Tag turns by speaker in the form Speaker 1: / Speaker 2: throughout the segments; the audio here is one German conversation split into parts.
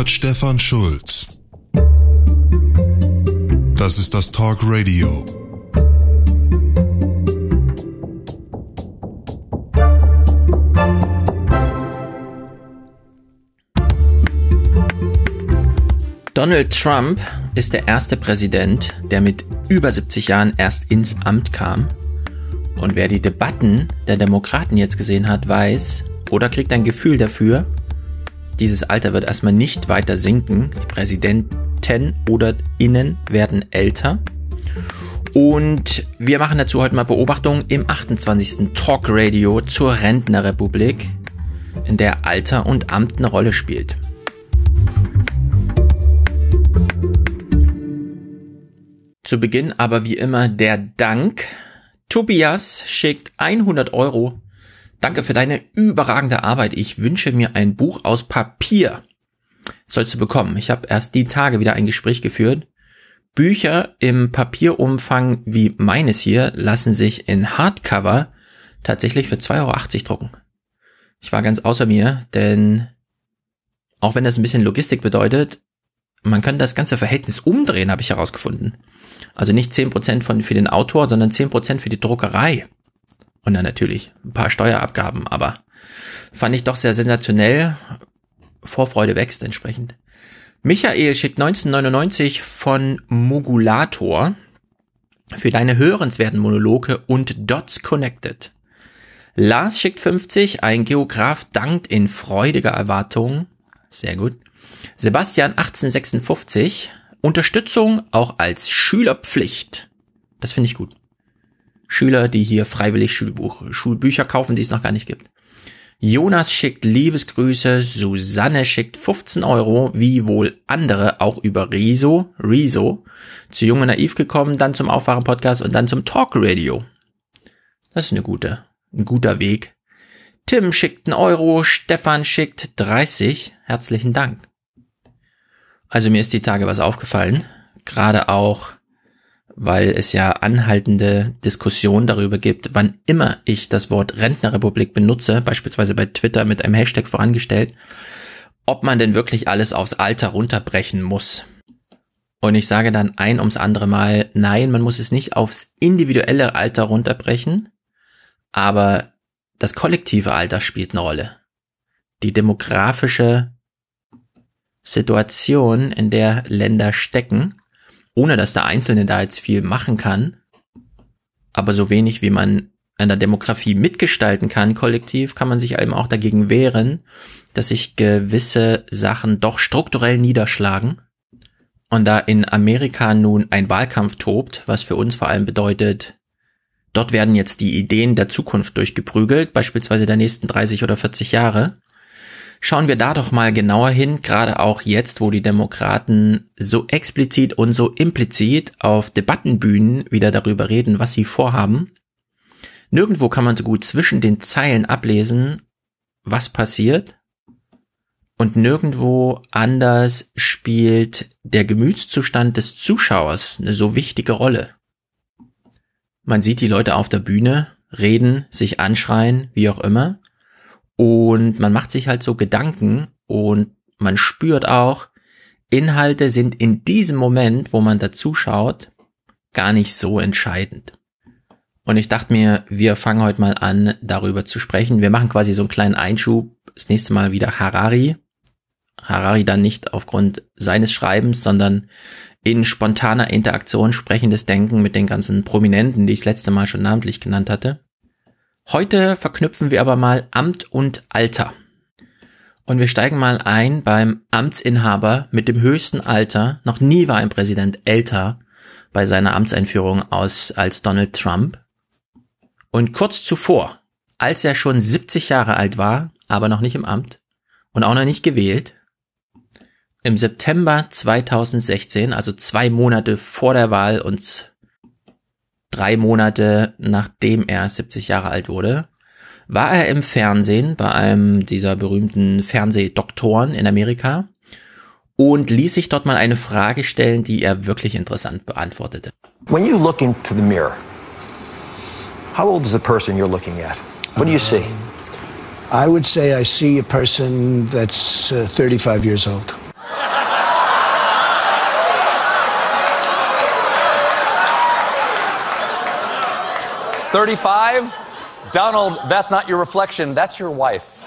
Speaker 1: hört Stefan Schulz. Das ist das Talk Radio.
Speaker 2: Donald Trump ist der erste Präsident, der mit über 70 Jahren erst ins Amt kam. Und wer die Debatten der Demokraten jetzt gesehen hat, weiß oder kriegt ein Gefühl dafür, dieses Alter wird erstmal nicht weiter sinken. Die Präsidenten oder Innen werden älter. Und wir machen dazu heute mal Beobachtungen im 28. Talk Radio zur Rentnerrepublik, in der Alter und Amt eine Rolle spielt. Zu Beginn aber wie immer der Dank. Tobias schickt 100 Euro Danke für deine überragende Arbeit. Ich wünsche mir ein Buch aus Papier. sollst du bekommen. Ich habe erst die Tage wieder ein Gespräch geführt. Bücher im Papierumfang wie meines hier lassen sich in Hardcover tatsächlich für 2,80 Euro drucken. Ich war ganz außer mir, denn auch wenn das ein bisschen Logistik bedeutet, man kann das ganze Verhältnis umdrehen, habe ich herausgefunden. Also nicht 10% von, für den Autor, sondern 10% für die Druckerei. Und dann natürlich ein paar Steuerabgaben, aber fand ich doch sehr sensationell. Vorfreude wächst entsprechend. Michael schickt 1999 von Mogulator für deine hörenswerten Monologe und Dots Connected. Lars schickt 50, ein Geograf dankt in freudiger Erwartung. Sehr gut. Sebastian 1856, Unterstützung auch als Schülerpflicht. Das finde ich gut. Schüler, die hier freiwillig Schulbuch, Schulbücher kaufen, die es noch gar nicht gibt. Jonas schickt Liebesgrüße, Susanne schickt 15 Euro, wie wohl andere auch über Riso, Riso, zu Junge Naiv gekommen, dann zum Aufwachen-Podcast und dann zum Talk Radio. Das ist eine gute, ein guter Weg. Tim schickt einen Euro, Stefan schickt 30, herzlichen Dank. Also mir ist die Tage was aufgefallen, gerade auch weil es ja anhaltende Diskussionen darüber gibt, wann immer ich das Wort Rentnerrepublik benutze, beispielsweise bei Twitter mit einem Hashtag vorangestellt, ob man denn wirklich alles aufs Alter runterbrechen muss. Und ich sage dann ein ums andere Mal, nein, man muss es nicht aufs individuelle Alter runterbrechen, aber das kollektive Alter spielt eine Rolle. Die demografische Situation, in der Länder stecken, ohne dass der Einzelne da jetzt viel machen kann, aber so wenig wie man an der Demografie mitgestalten kann, kollektiv, kann man sich eben auch dagegen wehren, dass sich gewisse Sachen doch strukturell niederschlagen. Und da in Amerika nun ein Wahlkampf tobt, was für uns vor allem bedeutet, dort werden jetzt die Ideen der Zukunft durchgeprügelt, beispielsweise der nächsten 30 oder 40 Jahre, Schauen wir da doch mal genauer hin, gerade auch jetzt, wo die Demokraten so explizit und so implizit auf Debattenbühnen wieder darüber reden, was sie vorhaben. Nirgendwo kann man so gut zwischen den Zeilen ablesen, was passiert. Und nirgendwo anders spielt der Gemütszustand des Zuschauers eine so wichtige Rolle. Man sieht die Leute auf der Bühne, reden, sich anschreien, wie auch immer. Und man macht sich halt so Gedanken und man spürt auch, Inhalte sind in diesem Moment, wo man da zuschaut, gar nicht so entscheidend. Und ich dachte mir, wir fangen heute mal an, darüber zu sprechen. Wir machen quasi so einen kleinen Einschub. Das nächste Mal wieder Harari. Harari dann nicht aufgrund seines Schreibens, sondern in spontaner Interaktion sprechendes Denken mit den ganzen Prominenten, die ich das letzte Mal schon namentlich genannt hatte. Heute verknüpfen wir aber mal Amt und Alter. Und wir steigen mal ein beim Amtsinhaber mit dem höchsten Alter. Noch nie war ein Präsident älter bei seiner Amtseinführung aus als Donald Trump. Und kurz zuvor, als er schon 70 Jahre alt war, aber noch nicht im Amt und auch noch nicht gewählt, im September 2016, also zwei Monate vor der Wahl und drei Monate nachdem er 70 Jahre alt wurde, war er im Fernsehen bei einem dieser berühmten Fernsehdoktoren in Amerika und ließ sich dort mal eine Frage stellen, die er wirklich interessant beantwortete.
Speaker 3: When you look into the mirror, how old is the person you're looking at? What do you see?
Speaker 4: I would say I see a person that's uh, 35 years old. 35? Donald, that's not your reflection, that's your wife.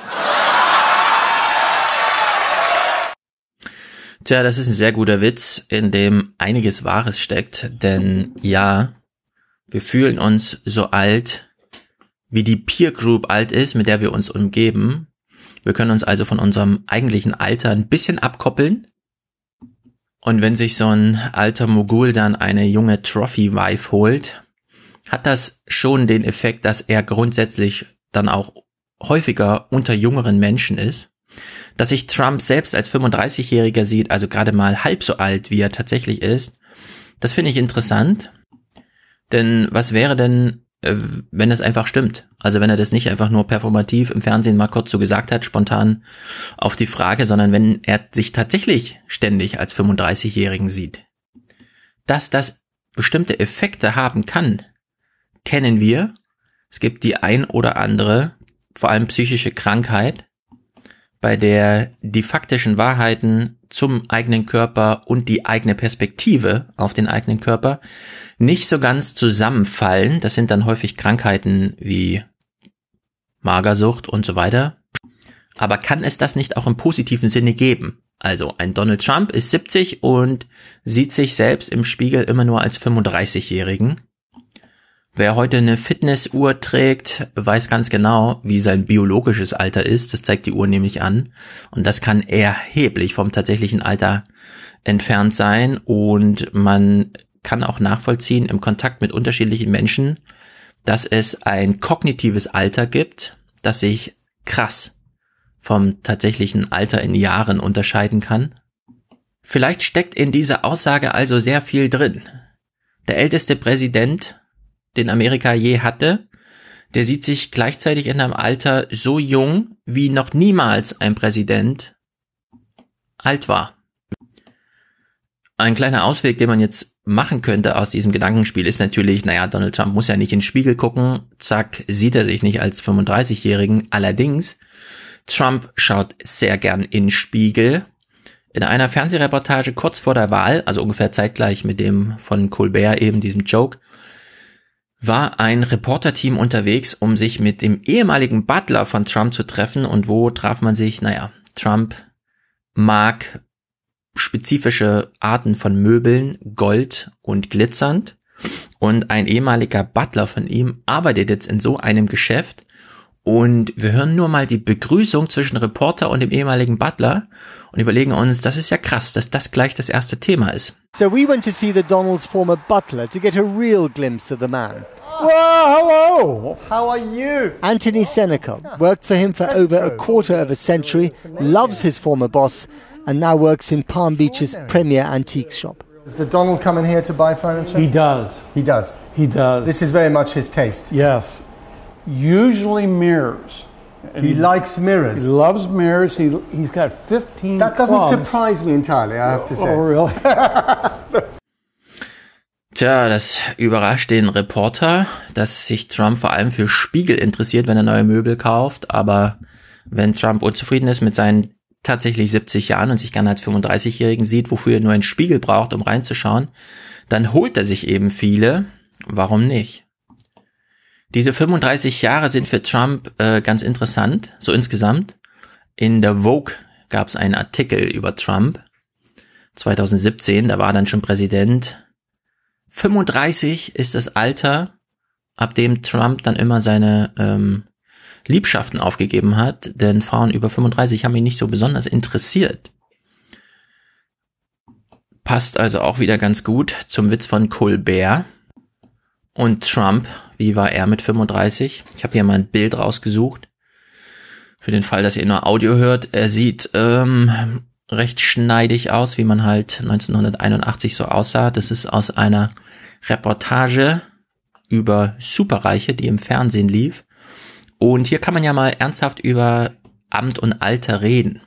Speaker 2: Tja, das ist ein sehr guter Witz, in dem einiges Wahres steckt, denn ja, wir fühlen uns so alt, wie die Peer Group alt ist, mit der wir uns umgeben. Wir können uns also von unserem eigentlichen Alter ein bisschen abkoppeln. Und wenn sich so ein alter Mogul dann eine junge Trophy-Wife holt, hat das schon den Effekt, dass er grundsätzlich dann auch häufiger unter jüngeren Menschen ist. Dass sich Trump selbst als 35-Jähriger sieht, also gerade mal halb so alt, wie er tatsächlich ist, das finde ich interessant. Denn was wäre denn, äh, wenn es einfach stimmt? Also wenn er das nicht einfach nur performativ im Fernsehen mal kurz so gesagt hat, spontan auf die Frage, sondern wenn er sich tatsächlich ständig als 35-Jährigen sieht. Dass das bestimmte Effekte haben kann, kennen wir. Es gibt die ein oder andere, vor allem psychische Krankheit, bei der die faktischen Wahrheiten zum eigenen Körper und die eigene Perspektive auf den eigenen Körper nicht so ganz zusammenfallen. Das sind dann häufig Krankheiten wie Magersucht und so weiter. Aber kann es das nicht auch im positiven Sinne geben? Also ein Donald Trump ist 70 und sieht sich selbst im Spiegel immer nur als 35-Jährigen. Wer heute eine Fitnessuhr trägt, weiß ganz genau, wie sein biologisches Alter ist. Das zeigt die Uhr nämlich an. Und das kann erheblich vom tatsächlichen Alter entfernt sein. Und man kann auch nachvollziehen im Kontakt mit unterschiedlichen Menschen, dass es ein kognitives Alter gibt, das sich krass vom tatsächlichen Alter in Jahren unterscheiden kann. Vielleicht steckt in dieser Aussage also sehr viel drin. Der älteste Präsident den Amerika je hatte, der sieht sich gleichzeitig in einem Alter so jung, wie noch niemals ein Präsident alt war. Ein kleiner Ausweg, den man jetzt machen könnte aus diesem Gedankenspiel, ist natürlich, naja, Donald Trump muss ja nicht in den Spiegel gucken, zack, sieht er sich nicht als 35-Jährigen. Allerdings, Trump schaut sehr gern in den Spiegel. In einer Fernsehreportage kurz vor der Wahl, also ungefähr zeitgleich mit dem von Colbert eben diesem Joke, war ein Reporterteam unterwegs, um sich mit dem ehemaligen Butler von Trump zu treffen. Und wo traf man sich? Naja, Trump mag spezifische Arten von Möbeln, Gold und glitzernd. Und ein ehemaliger Butler von ihm arbeitet jetzt in so einem Geschäft. Und wir hören nur mal die Begrüßung zwischen Reporter und dem ehemaligen Butler und überlegen uns, das ist ja krass, dass das gleich das erste Thema ist.
Speaker 5: So we went to see the Donald's former butler to get a real glimpse of the man.
Speaker 6: Well, hello.
Speaker 5: How are you? Anthony Seneca worked for him for over a quarter of a century, loves his former boss, and now works in Palm Beach's premier antiques shop.
Speaker 7: Does the Donald come in here to buy furniture?
Speaker 6: He does.
Speaker 7: He does.
Speaker 6: He does.
Speaker 7: This is very much his taste.
Speaker 6: yes. Usually mirrors. And
Speaker 7: He likes
Speaker 6: He
Speaker 7: mirrors.
Speaker 6: loves mirrors. He he's got 15
Speaker 7: That doesn't
Speaker 6: clubs.
Speaker 7: surprise me entirely, I have to say.
Speaker 6: Oh, really?
Speaker 2: Tja, das überrascht den Reporter, dass sich Trump vor allem für Spiegel interessiert, wenn er neue Möbel kauft. Aber wenn Trump unzufrieden ist mit seinen tatsächlich 70 Jahren und sich gerne als 35-Jährigen sieht, wofür er nur einen Spiegel braucht, um reinzuschauen, dann holt er sich eben viele. Warum nicht? Diese 35 Jahre sind für Trump äh, ganz interessant, so insgesamt. In der Vogue gab es einen Artikel über Trump 2017, da war er dann schon Präsident. 35 ist das Alter, ab dem Trump dann immer seine ähm, Liebschaften aufgegeben hat, denn Frauen über 35 haben ihn nicht so besonders interessiert. Passt also auch wieder ganz gut zum Witz von Colbert. Und Trump, wie war er mit 35? Ich habe hier mal ein Bild rausgesucht. Für den Fall, dass ihr nur Audio hört. Er sieht ähm, recht schneidig aus, wie man halt 1981 so aussah. Das ist aus einer Reportage über Superreiche, die im Fernsehen lief. Und hier kann man ja mal ernsthaft über Amt und Alter reden.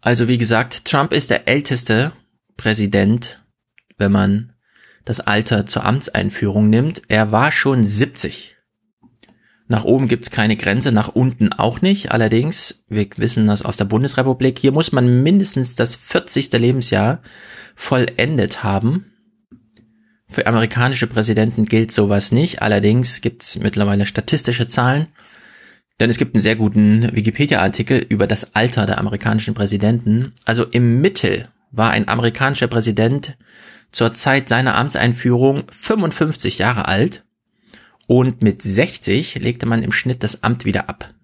Speaker 2: Also wie gesagt, Trump ist der älteste Präsident, wenn man das Alter zur Amtseinführung nimmt. Er war schon 70. Nach oben gibt's keine Grenze, nach unten auch nicht. Allerdings, wir wissen das aus der Bundesrepublik, hier muss man mindestens das 40. Lebensjahr vollendet haben. Für amerikanische Präsidenten gilt sowas nicht. Allerdings gibt es mittlerweile statistische Zahlen. Denn es gibt einen sehr guten Wikipedia-Artikel über das Alter der amerikanischen Präsidenten. Also im Mittel war ein amerikanischer Präsident zur Zeit seiner Amtseinführung 55 Jahre alt und mit 60 legte man im Schnitt das Amt wieder ab.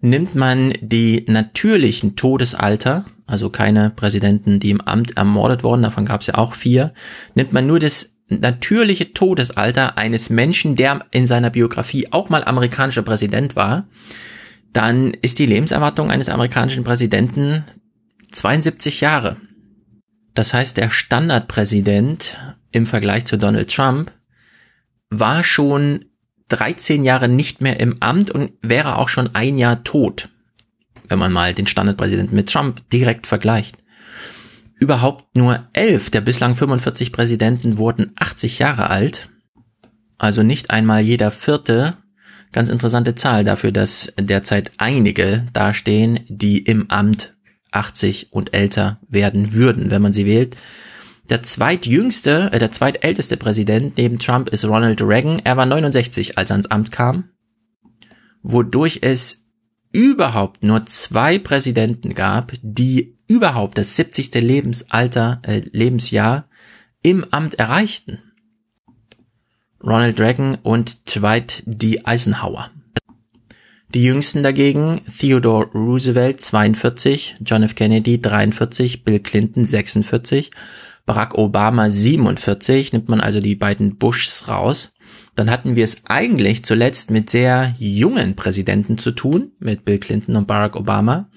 Speaker 2: Nimmt man die natürlichen Todesalter, also keine Präsidenten, die im Amt ermordet wurden, davon gab es ja auch vier, nimmt man nur das natürliche Todesalter eines Menschen, der in seiner Biografie auch mal amerikanischer Präsident war, dann ist die Lebenserwartung eines amerikanischen Präsidenten 72 Jahre. Das heißt, der Standardpräsident im Vergleich zu Donald Trump war schon 13 Jahre nicht mehr im Amt und wäre auch schon ein Jahr tot, wenn man mal den Standardpräsidenten mit Trump direkt vergleicht. Überhaupt nur elf der bislang 45 Präsidenten wurden 80 Jahre alt, also nicht einmal jeder vierte. Ganz interessante Zahl dafür, dass derzeit einige dastehen, die im Amt 80 und älter werden würden, wenn man sie wählt. Der zweitjüngste, äh, der zweitälteste Präsident neben Trump ist Ronald Reagan. Er war 69, als er ans Amt kam, wodurch es überhaupt nur zwei Präsidenten gab, die überhaupt das 70. Lebensalter, äh, Lebensjahr im Amt erreichten. Ronald Reagan und Dwight D. Eisenhower. Die jüngsten dagegen Theodore Roosevelt 42, John F. Kennedy 43, Bill Clinton 46, Barack Obama 47, nimmt man also die beiden Bushs raus. Dann hatten wir es eigentlich zuletzt mit sehr jungen Präsidenten zu tun, mit Bill Clinton und Barack Obama.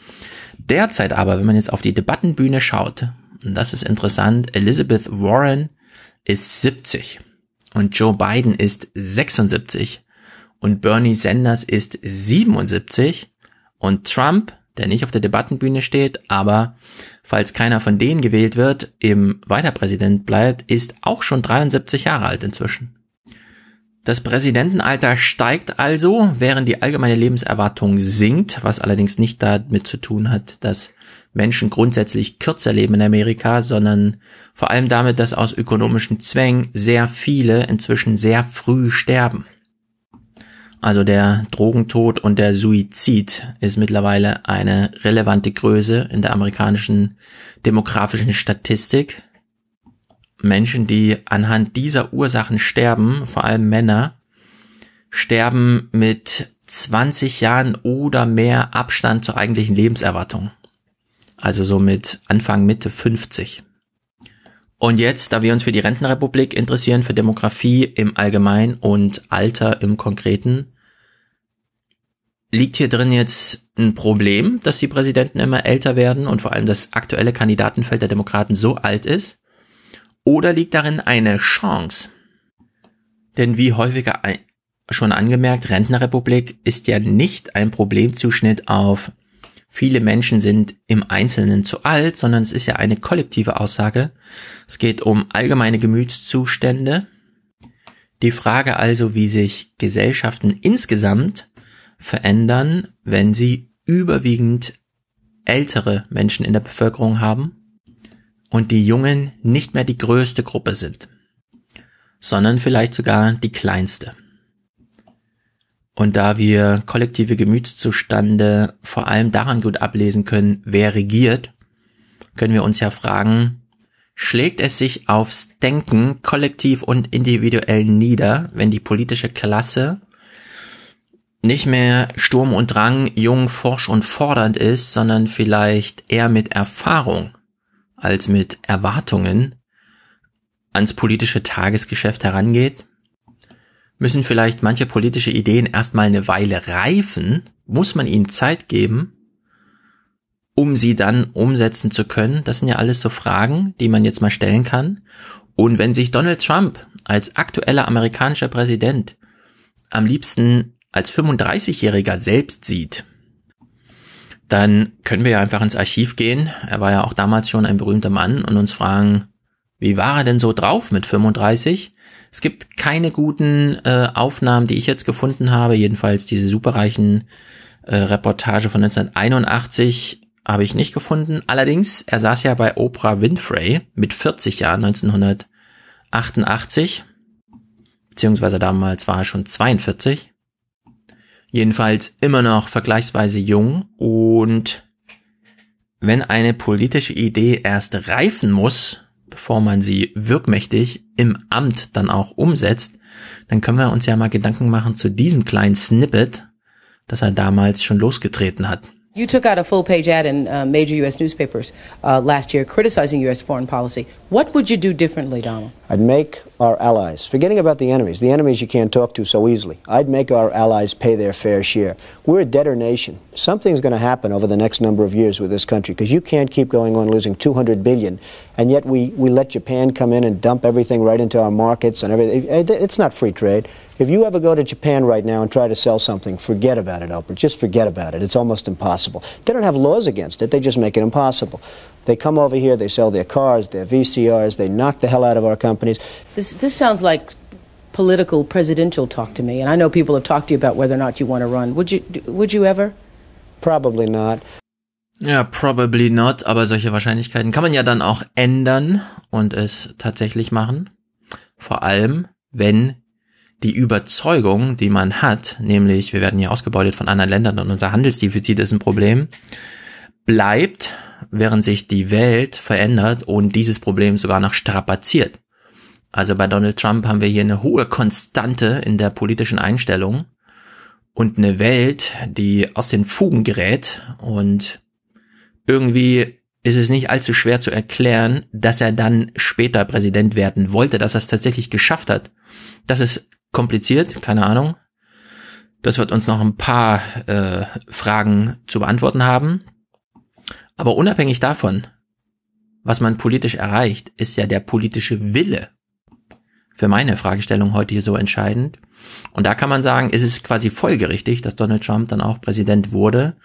Speaker 2: Derzeit aber, wenn man jetzt auf die Debattenbühne schaut, und das ist interessant, Elizabeth Warren ist 70 und Joe Biden ist 76 und Bernie Sanders ist 77 und Trump, der nicht auf der Debattenbühne steht, aber falls keiner von denen gewählt wird, im Weiterpräsident bleibt, ist auch schon 73 Jahre alt inzwischen. Das Präsidentenalter steigt also, während die allgemeine Lebenserwartung sinkt, was allerdings nicht damit zu tun hat, dass Menschen grundsätzlich kürzer leben in Amerika, sondern vor allem damit, dass aus ökonomischen Zwängen sehr viele inzwischen sehr früh sterben. Also der Drogentod und der Suizid ist mittlerweile eine relevante Größe in der amerikanischen demografischen Statistik. Menschen, die anhand dieser Ursachen sterben, vor allem Männer, sterben mit 20 Jahren oder mehr Abstand zur eigentlichen Lebenserwartung. Also so mit Anfang, Mitte 50. Und jetzt, da wir uns für die Rentenrepublik interessieren, für Demografie im Allgemeinen und Alter im Konkreten, liegt hier drin jetzt ein Problem, dass die Präsidenten immer älter werden und vor allem das aktuelle Kandidatenfeld der Demokraten so alt ist? Oder liegt darin eine Chance? Denn wie häufiger schon angemerkt, Rentnerrepublik ist ja nicht ein Problemzuschnitt auf viele Menschen sind im Einzelnen zu alt, sondern es ist ja eine kollektive Aussage. Es geht um allgemeine Gemütszustände. Die Frage also, wie sich Gesellschaften insgesamt verändern, wenn sie überwiegend ältere Menschen in der Bevölkerung haben und die Jungen nicht mehr die größte Gruppe sind, sondern vielleicht sogar die kleinste. Und da wir kollektive Gemütszustände vor allem daran gut ablesen können, wer regiert, können wir uns ja fragen, schlägt es sich aufs Denken kollektiv und individuell nieder, wenn die politische Klasse nicht mehr Sturm und Drang, jung, forsch und fordernd ist, sondern vielleicht eher mit Erfahrung als mit Erwartungen ans politische Tagesgeschäft herangeht? Müssen vielleicht manche politische Ideen erstmal eine Weile reifen? Muss man ihnen Zeit geben, um sie dann umsetzen zu können? Das sind ja alles so Fragen, die man jetzt mal stellen kann. Und wenn sich Donald Trump als aktueller amerikanischer Präsident am liebsten als 35-Jähriger selbst sieht, dann können wir ja einfach ins Archiv gehen. Er war ja auch damals schon ein berühmter Mann und uns fragen, wie war er denn so drauf mit 35? Es gibt keine guten äh, Aufnahmen, die ich jetzt gefunden habe. Jedenfalls diese superreichen äh, Reportage von 1981 habe ich nicht gefunden. Allerdings, er saß ja bei Oprah Winfrey mit 40 Jahren 1981 88, beziehungsweise damals war er schon 42. Jedenfalls immer noch vergleichsweise jung und wenn eine politische Idee erst reifen muss, bevor man sie wirkmächtig im Amt dann auch umsetzt, dann können wir uns ja mal Gedanken machen zu diesem kleinen Snippet, das er damals schon losgetreten hat.
Speaker 8: You took out a full page ad in uh, major U.S. newspapers uh, last year criticizing U.S. foreign policy. What would you do differently, Donald?
Speaker 9: I'd make our allies, forgetting about the enemies, the enemies you can't talk to so easily, I'd make our allies pay their fair share. We're a debtor nation. Something's going to happen over the next number of years with this country because you can't keep going on losing 200 billion and yet we, we let Japan come in and dump everything right into our markets and everything. It's not free trade. If you ever go to Japan right now and try to sell something, forget about it, Oprah. Just forget about it. It's almost impossible. They don't have laws against it, they just make it impossible. They come over here, they sell their cars, their VCRs, they knock the hell out of our companies.
Speaker 8: This, this sounds like political presidential talk to me, and I know people have talked to you about whether or not you want to run. Would you, would you ever?
Speaker 9: Probably not.
Speaker 2: Ja, probably not, aber solche Wahrscheinlichkeiten kann man ja dann auch ändern und es tatsächlich machen. Vor allem, wenn die Überzeugung, die man hat, nämlich wir werden hier ausgebeutet von anderen Ländern und unser Handelsdefizit ist ein Problem, bleibt, während sich die Welt verändert und dieses Problem sogar noch strapaziert. Also bei Donald Trump haben wir hier eine hohe Konstante in der politischen Einstellung und eine Welt, die aus den Fugen gerät und irgendwie ist es nicht allzu schwer zu erklären, dass er dann später Präsident werden wollte, dass er es tatsächlich geschafft hat. Das ist kompliziert, keine Ahnung. Das wird uns noch ein paar äh, Fragen zu beantworten haben. Aber unabhängig davon, was man politisch erreicht, ist ja der politische Wille für meine Fragestellung heute hier so entscheidend. Und da kann man sagen, ist es quasi folgerichtig, dass Donald Trump dann auch Präsident wurde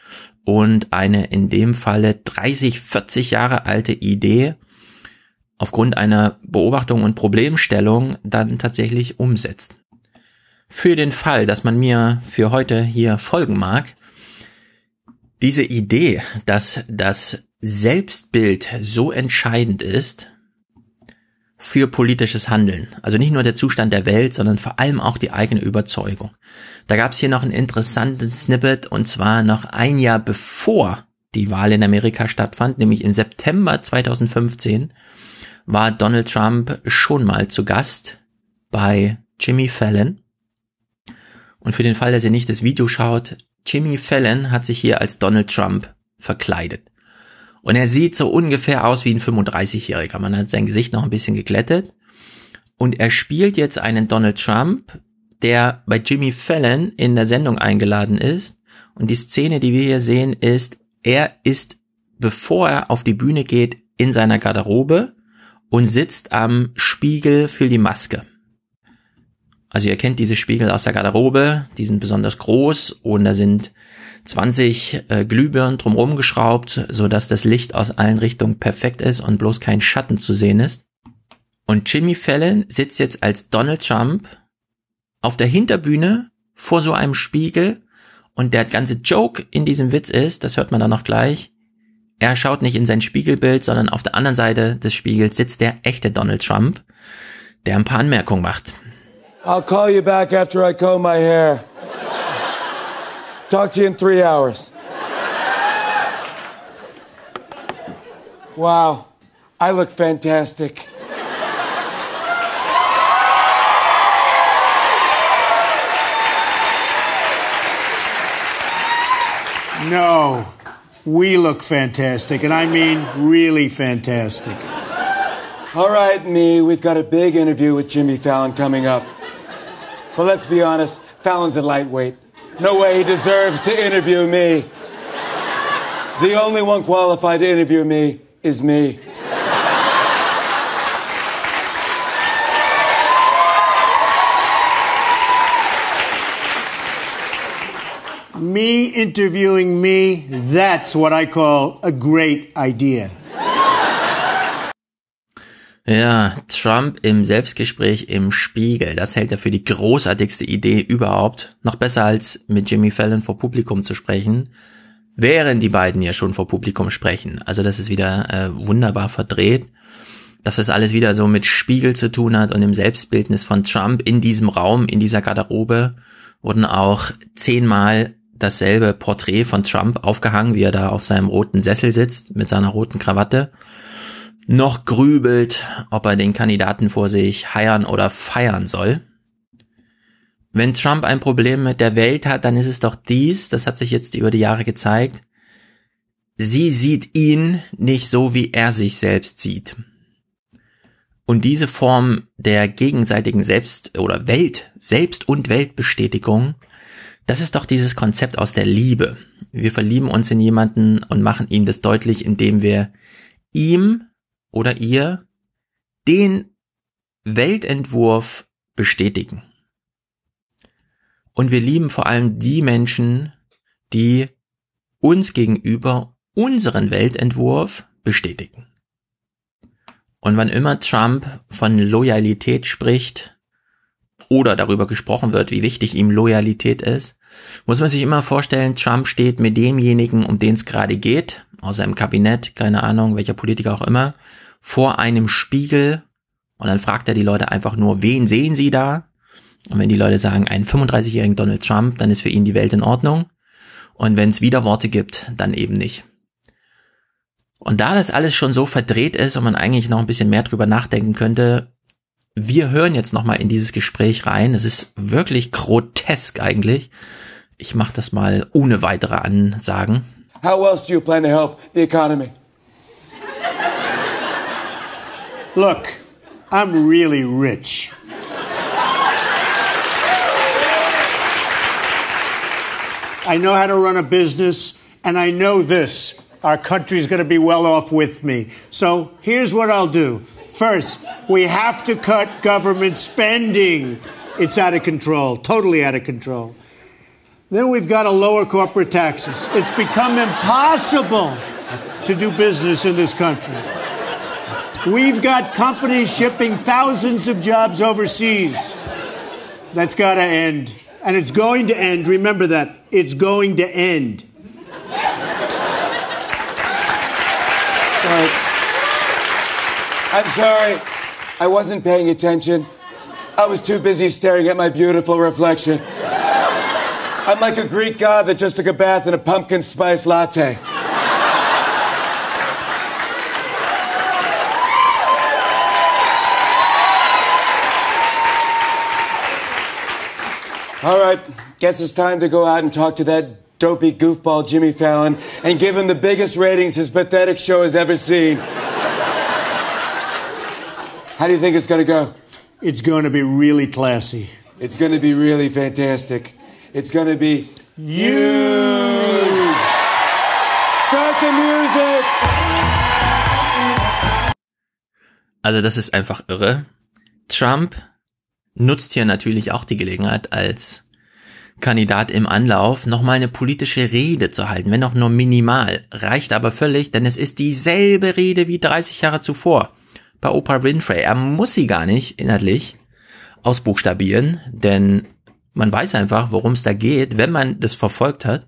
Speaker 2: und eine in dem Falle 30, 40 Jahre alte Idee aufgrund einer Beobachtung und Problemstellung dann tatsächlich umsetzt. Für den Fall, dass man mir für heute hier folgen mag, diese Idee, dass das Selbstbild so entscheidend ist für politisches Handeln, also nicht nur der Zustand der Welt, sondern vor allem auch die eigene Überzeugung. Da gab es hier noch einen interessanten Snippet und zwar noch ein Jahr bevor die Wahl in Amerika stattfand, nämlich im September 2015, war Donald Trump schon mal zu Gast bei Jimmy Fallon und für den Fall, dass ihr nicht das Video schaut, Jimmy Fallon hat sich hier als Donald Trump verkleidet. Und er sieht so ungefähr aus wie ein 35-Jähriger. Man hat sein Gesicht noch ein bisschen geglättet. Und er spielt jetzt einen Donald Trump, der bei Jimmy Fallon in der Sendung eingeladen ist. Und die Szene, die wir hier sehen, ist, er ist, bevor er auf die Bühne geht, in seiner Garderobe und sitzt am Spiegel für die Maske. Also ihr kennt diese Spiegel aus der Garderobe, die sind besonders groß und da sind 20 äh, Glühbirnen drumherum geschraubt, so dass das Licht aus allen Richtungen perfekt ist und bloß kein Schatten zu sehen ist. Und Jimmy Fallon sitzt jetzt als Donald Trump auf der Hinterbühne vor so einem Spiegel und der ganze Joke in diesem Witz ist, das hört man dann noch gleich, er schaut nicht in sein Spiegelbild, sondern auf der anderen Seite des Spiegels sitzt der echte Donald Trump, der ein paar Anmerkungen macht.
Speaker 10: I'll call you back after I comb my hair. Talk to you in three hours. Wow, I look fantastic.
Speaker 11: No, we look fantastic, and I mean really fantastic.
Speaker 10: All right, me, we've got a big interview with Jimmy Fallon coming up. Well, let's be honest, Fallon's a lightweight. No way he deserves to interview me. The only one qualified to interview me is me.
Speaker 11: Me interviewing me, that's what I call a great idea.
Speaker 2: Ja, Trump im Selbstgespräch im Spiegel, das hält er für die großartigste Idee überhaupt. Noch besser als mit Jimmy Fallon vor Publikum zu sprechen, während die beiden ja schon vor Publikum sprechen. Also das ist wieder äh, wunderbar verdreht. dass das alles wieder so mit Spiegel zu tun hat und dem Selbstbildnis von Trump in diesem Raum, in dieser Garderobe, wurden auch zehnmal dasselbe Porträt von Trump aufgehangen, wie er da auf seinem roten Sessel sitzt mit seiner roten Krawatte, noch grübelt, ob er den Kandidaten vor sich heiern oder feiern soll. Wenn Trump ein Problem mit der Welt hat, dann ist es doch dies, das hat sich jetzt über die Jahre gezeigt, sie sieht ihn nicht so, wie er sich selbst sieht. Und diese Form der gegenseitigen Selbst- oder Welt, Selbst- und Weltbestätigung, das ist doch dieses Konzept aus der Liebe. Wir verlieben uns in jemanden und machen ihm das deutlich, indem wir ihm oder ihr den Weltentwurf bestätigen. Und wir lieben vor allem die Menschen, die uns gegenüber unseren Weltentwurf bestätigen. Und wann immer Trump von Loyalität spricht oder darüber gesprochen wird, wie wichtig ihm Loyalität ist, muss man sich immer vorstellen, Trump steht mit demjenigen, um den es gerade geht, aus seinem Kabinett, keine Ahnung, welcher Politiker auch immer, vor einem Spiegel und dann fragt er die Leute einfach nur, wen sehen sie da? Und wenn die Leute sagen, einen 35-jährigen Donald Trump, dann ist für ihn die Welt in Ordnung. Und wenn es Widerworte gibt, dann eben nicht. Und da das alles schon so verdreht ist und man eigentlich noch ein bisschen mehr drüber nachdenken könnte, wir hören jetzt noch mal in dieses Gespräch rein. Es ist wirklich grotesk eigentlich. Ich mache das mal ohne weitere Ansagen.
Speaker 10: How else do you plan to help the economy?
Speaker 11: Look, I'm really rich. I know how to run a business, and I know this. Our country's going to be well off with me. So here's what I'll do. First, we have to cut government spending. It's out of control, totally out of control. Then we've got to lower corporate taxes. It's become impossible to do business in this country. We've got companies shipping thousands of jobs overseas. That's got to end. And it's going to end. Remember that. It's going to end.
Speaker 10: Sorry. I'm sorry. I wasn't paying attention. I was too busy staring at my beautiful reflection. I'm like a Greek god that just took a bath in a pumpkin spice latte. All right, guess it's time to go out and talk to that dopey goofball Jimmy Fallon and give him the biggest ratings his pathetic show has ever seen. How do you think it's going to go?
Speaker 11: It's going to be really classy.
Speaker 10: It's going to be really fantastic. It's going to be huge. Start the music.
Speaker 2: Also das ist einfach irre. Trump nutzt hier natürlich auch die Gelegenheit als Kandidat im Anlauf nochmal eine politische Rede zu halten, wenn auch nur minimal, reicht aber völlig, denn es ist dieselbe Rede wie 30 Jahre zuvor bei Oprah Winfrey. Er muss sie gar nicht inhaltlich ausbuchstabieren, denn man weiß einfach, worum es da geht, wenn man das verfolgt hat.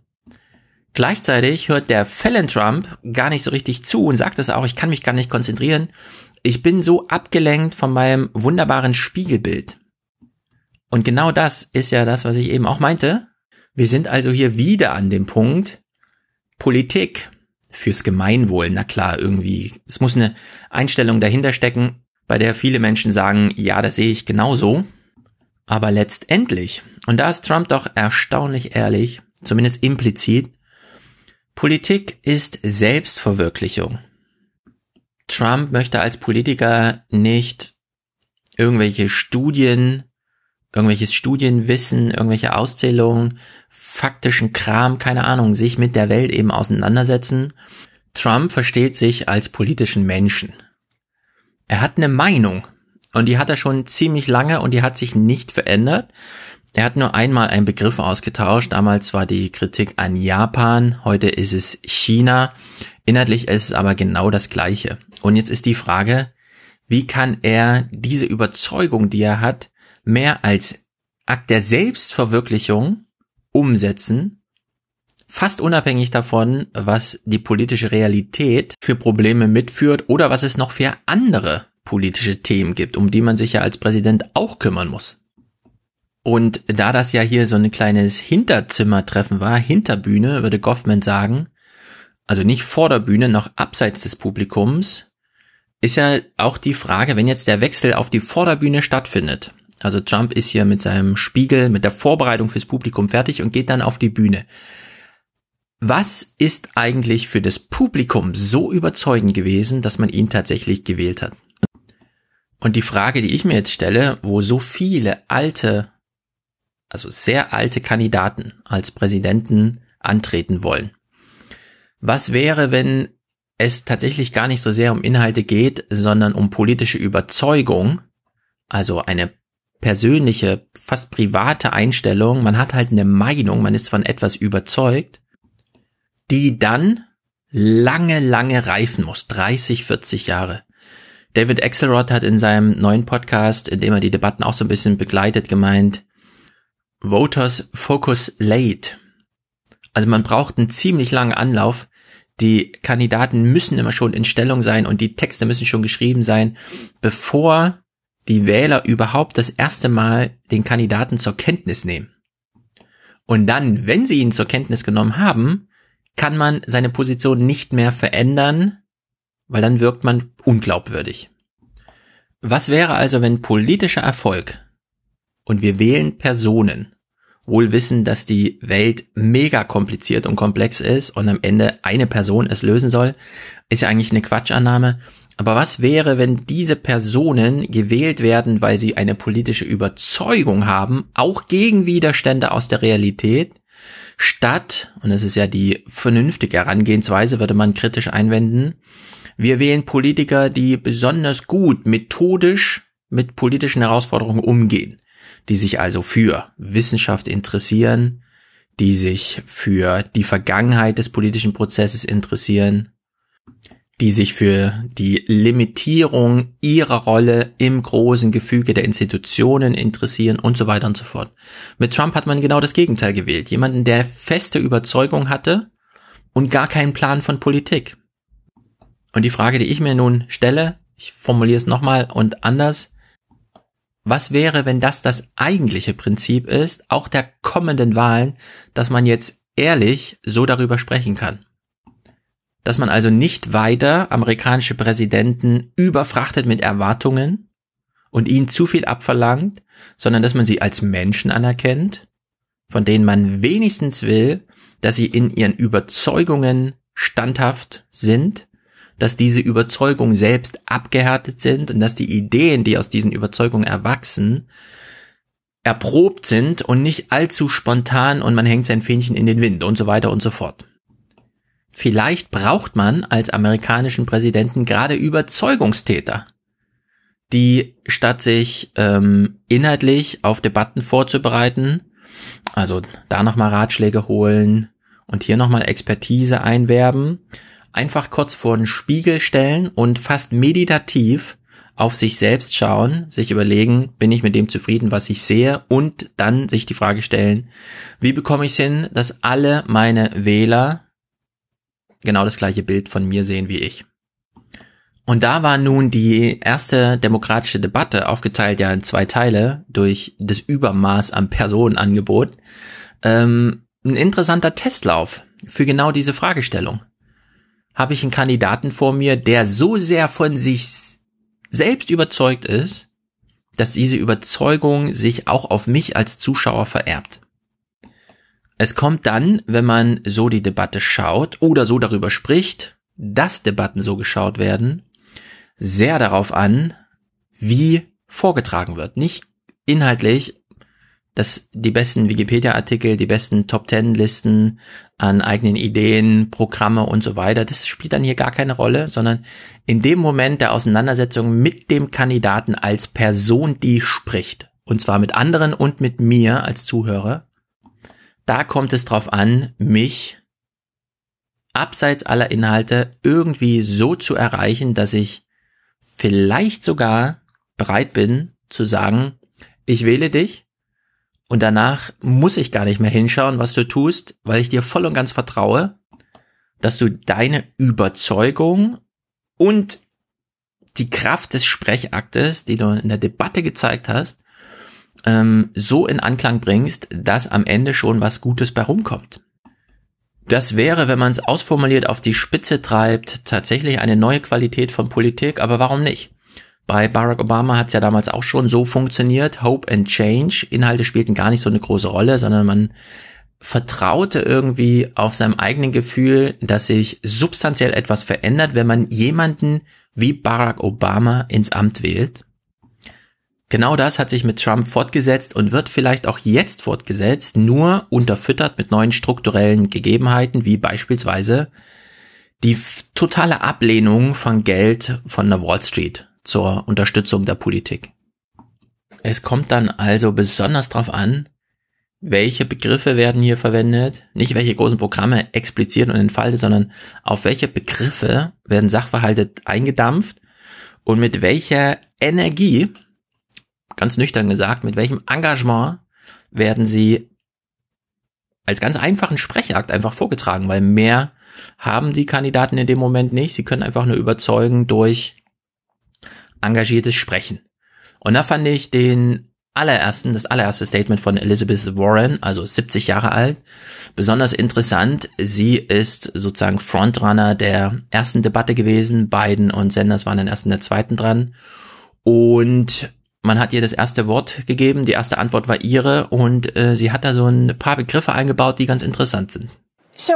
Speaker 2: Gleichzeitig hört der Fallon Trump gar nicht so richtig zu und sagt es auch, ich kann mich gar nicht konzentrieren. Ich bin so abgelenkt von meinem wunderbaren Spiegelbild. Und genau das ist ja das, was ich eben auch meinte. Wir sind also hier wieder an dem Punkt Politik fürs Gemeinwohl. Na klar, irgendwie. Es muss eine Einstellung dahinter stecken, bei der viele Menschen sagen, ja, das sehe ich genauso. Aber letztendlich, und da ist Trump doch erstaunlich ehrlich, zumindest implizit, Politik ist Selbstverwirklichung. Trump möchte als Politiker nicht irgendwelche Studien irgendwelches Studienwissen, irgendwelche Auszählungen, faktischen Kram, keine Ahnung, sich mit der Welt eben auseinandersetzen. Trump versteht sich als politischen Menschen. Er hat eine Meinung und die hat er schon ziemlich lange und die hat sich nicht verändert. Er hat nur einmal einen Begriff ausgetauscht. Damals war die Kritik an Japan, heute ist es China. Inhaltlich ist es aber genau das Gleiche. Und jetzt ist die Frage, wie kann er diese Überzeugung, die er hat, mehr als Akt der Selbstverwirklichung umsetzen, fast unabhängig davon, was die politische Realität für Probleme mitführt oder was es noch für andere politische Themen gibt, um die man sich ja als Präsident auch kümmern muss. Und da das ja hier so ein kleines Hinterzimmertreffen war, Hinterbühne, würde Goffman sagen, also nicht vor der Bühne, noch abseits des Publikums, ist ja auch die Frage, wenn jetzt der Wechsel auf die Vorderbühne stattfindet. Also Trump ist hier mit seinem Spiegel, mit der Vorbereitung fürs Publikum fertig und geht dann auf die Bühne. Was ist eigentlich für das Publikum so überzeugend gewesen, dass man ihn tatsächlich gewählt hat? Und die Frage, die ich mir jetzt stelle, wo so viele alte, also sehr alte Kandidaten als Präsidenten antreten wollen. Was wäre, wenn es tatsächlich gar nicht so sehr um Inhalte geht, sondern um politische Überzeugung, also eine persönliche, fast private Einstellung, man hat halt eine Meinung, man ist von etwas überzeugt, die dann lange, lange reifen muss, 30, 40 Jahre. David Axelrod hat in seinem neuen Podcast, in dem er die Debatten auch so ein bisschen begleitet, gemeint, Voters focus late. Also man braucht einen ziemlich langen Anlauf. Die Kandidaten müssen immer schon in Stellung sein und die Texte müssen schon geschrieben sein, bevor die Wähler überhaupt das erste Mal den Kandidaten zur Kenntnis nehmen. Und dann, wenn sie ihn zur Kenntnis genommen haben, kann man seine Position nicht mehr verändern, weil dann wirkt man unglaubwürdig. Was wäre also, wenn politischer Erfolg und wir wählen Personen, wohl wissen, dass die Welt mega kompliziert und komplex ist und am Ende eine Person es lösen soll, ist ja eigentlich eine Quatschannahme. Aber was wäre, wenn diese Personen gewählt werden, weil sie eine politische Überzeugung haben, auch gegen Widerstände aus der Realität, statt, und das ist ja die vernünftige Herangehensweise, würde man kritisch einwenden, wir wählen Politiker, die besonders gut methodisch mit politischen Herausforderungen umgehen, die sich also für Wissenschaft interessieren, die sich für die Vergangenheit des politischen Prozesses interessieren, die sich für die Limitierung ihrer Rolle im großen Gefüge der Institutionen interessieren und so weiter und so fort. Mit Trump hat man genau das Gegenteil gewählt. Jemanden, der feste Überzeugung hatte und gar keinen Plan von Politik. Und die Frage, die ich mir nun stelle, ich formuliere es nochmal und anders, was wäre, wenn das das eigentliche Prinzip ist, auch der kommenden Wahlen, dass man jetzt ehrlich so darüber sprechen kann? Dass man also nicht weiter amerikanische Präsidenten überfrachtet mit Erwartungen und ihnen zu viel abverlangt, sondern dass man sie als Menschen anerkennt, von denen man wenigstens will, dass sie in ihren Überzeugungen standhaft sind, dass diese Überzeugungen selbst abgehärtet sind und dass die Ideen, die aus diesen Überzeugungen erwachsen, erprobt sind und nicht allzu spontan und man hängt sein Fähnchen in den Wind und so weiter und so fort. Vielleicht braucht man als amerikanischen Präsidenten gerade Überzeugungstäter, die statt sich ähm, inhaltlich auf Debatten vorzubereiten, also da nochmal Ratschläge holen und hier nochmal Expertise einwerben, einfach kurz vor den Spiegel stellen und fast meditativ auf sich selbst schauen, sich überlegen, bin ich mit dem zufrieden, was ich sehe? Und dann sich die Frage stellen, wie bekomme ich es hin, dass alle meine Wähler genau das gleiche Bild von mir sehen wie ich. Und da war nun die erste demokratische Debatte, aufgeteilt ja in zwei Teile durch das Übermaß am Personenangebot, ähm, ein interessanter Testlauf für genau diese Fragestellung. Habe ich einen Kandidaten vor mir, der so sehr von sich selbst überzeugt ist, dass diese Überzeugung sich auch auf mich als Zuschauer vererbt. Es kommt dann, wenn man so die Debatte schaut oder so darüber spricht, dass Debatten so geschaut werden, sehr darauf an, wie vorgetragen wird. Nicht inhaltlich, dass die besten Wikipedia-Artikel, die besten Top-Ten-Listen an eigenen Ideen, Programme und so weiter, das spielt dann hier gar keine Rolle, sondern in dem Moment der Auseinandersetzung mit dem Kandidaten als Person, die spricht. Und zwar mit anderen und mit mir als Zuhörer da kommt es drauf an, mich abseits aller Inhalte irgendwie so zu erreichen, dass ich vielleicht sogar bereit bin zu sagen, ich wähle dich und danach muss ich gar nicht mehr hinschauen, was du tust, weil ich dir voll und ganz vertraue, dass du deine Überzeugung und die Kraft des Sprechaktes, die du in der Debatte gezeigt hast, ähm, so in Anklang bringst, dass am Ende schon was Gutes bei rumkommt. Das wäre, wenn man es ausformuliert auf die Spitze treibt, tatsächlich eine neue Qualität von Politik, aber warum nicht? Bei Barack Obama hat es ja damals auch schon so funktioniert, Hope and Change. Inhalte spielten gar nicht so eine große Rolle, sondern man vertraute irgendwie auf seinem eigenen Gefühl, dass sich substanziell etwas verändert, wenn man jemanden wie Barack Obama ins Amt wählt. Genau das hat sich mit Trump fortgesetzt und wird vielleicht auch jetzt fortgesetzt, nur unterfüttert mit neuen strukturellen Gegebenheiten, wie beispielsweise die totale Ablehnung von Geld von der Wall Street zur Unterstützung der Politik. Es kommt dann also besonders darauf an, welche Begriffe werden hier verwendet, nicht welche großen Programme expliziert und entfaltet, sondern auf welche Begriffe werden Sachverhalte eingedampft und mit welcher Energie, ganz nüchtern gesagt, mit welchem Engagement werden sie als ganz einfachen Sprechakt einfach vorgetragen, weil mehr haben die Kandidaten in dem Moment nicht. Sie können einfach nur überzeugen durch engagiertes Sprechen. Und da fand ich den allerersten, das allererste Statement von Elizabeth Warren, also 70 Jahre alt, besonders interessant. Sie ist sozusagen Frontrunner der ersten Debatte gewesen. Biden und Sanders waren dann erst in der zweiten dran. Und man hat ihr das erste Wort gegeben, die erste Antwort war ihre und äh, sie hat da so ein paar Begriffe eingebaut, die ganz interessant sind.
Speaker 12: So,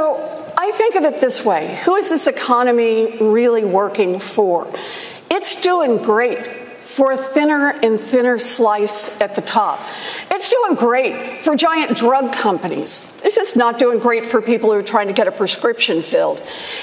Speaker 12: I think of it this way. Who is this economy really working for? It's doing great for a thinner and thinner slice at the top. It's doing great for giant drug companies. It's just not doing great for people who are trying to get a prescription filled.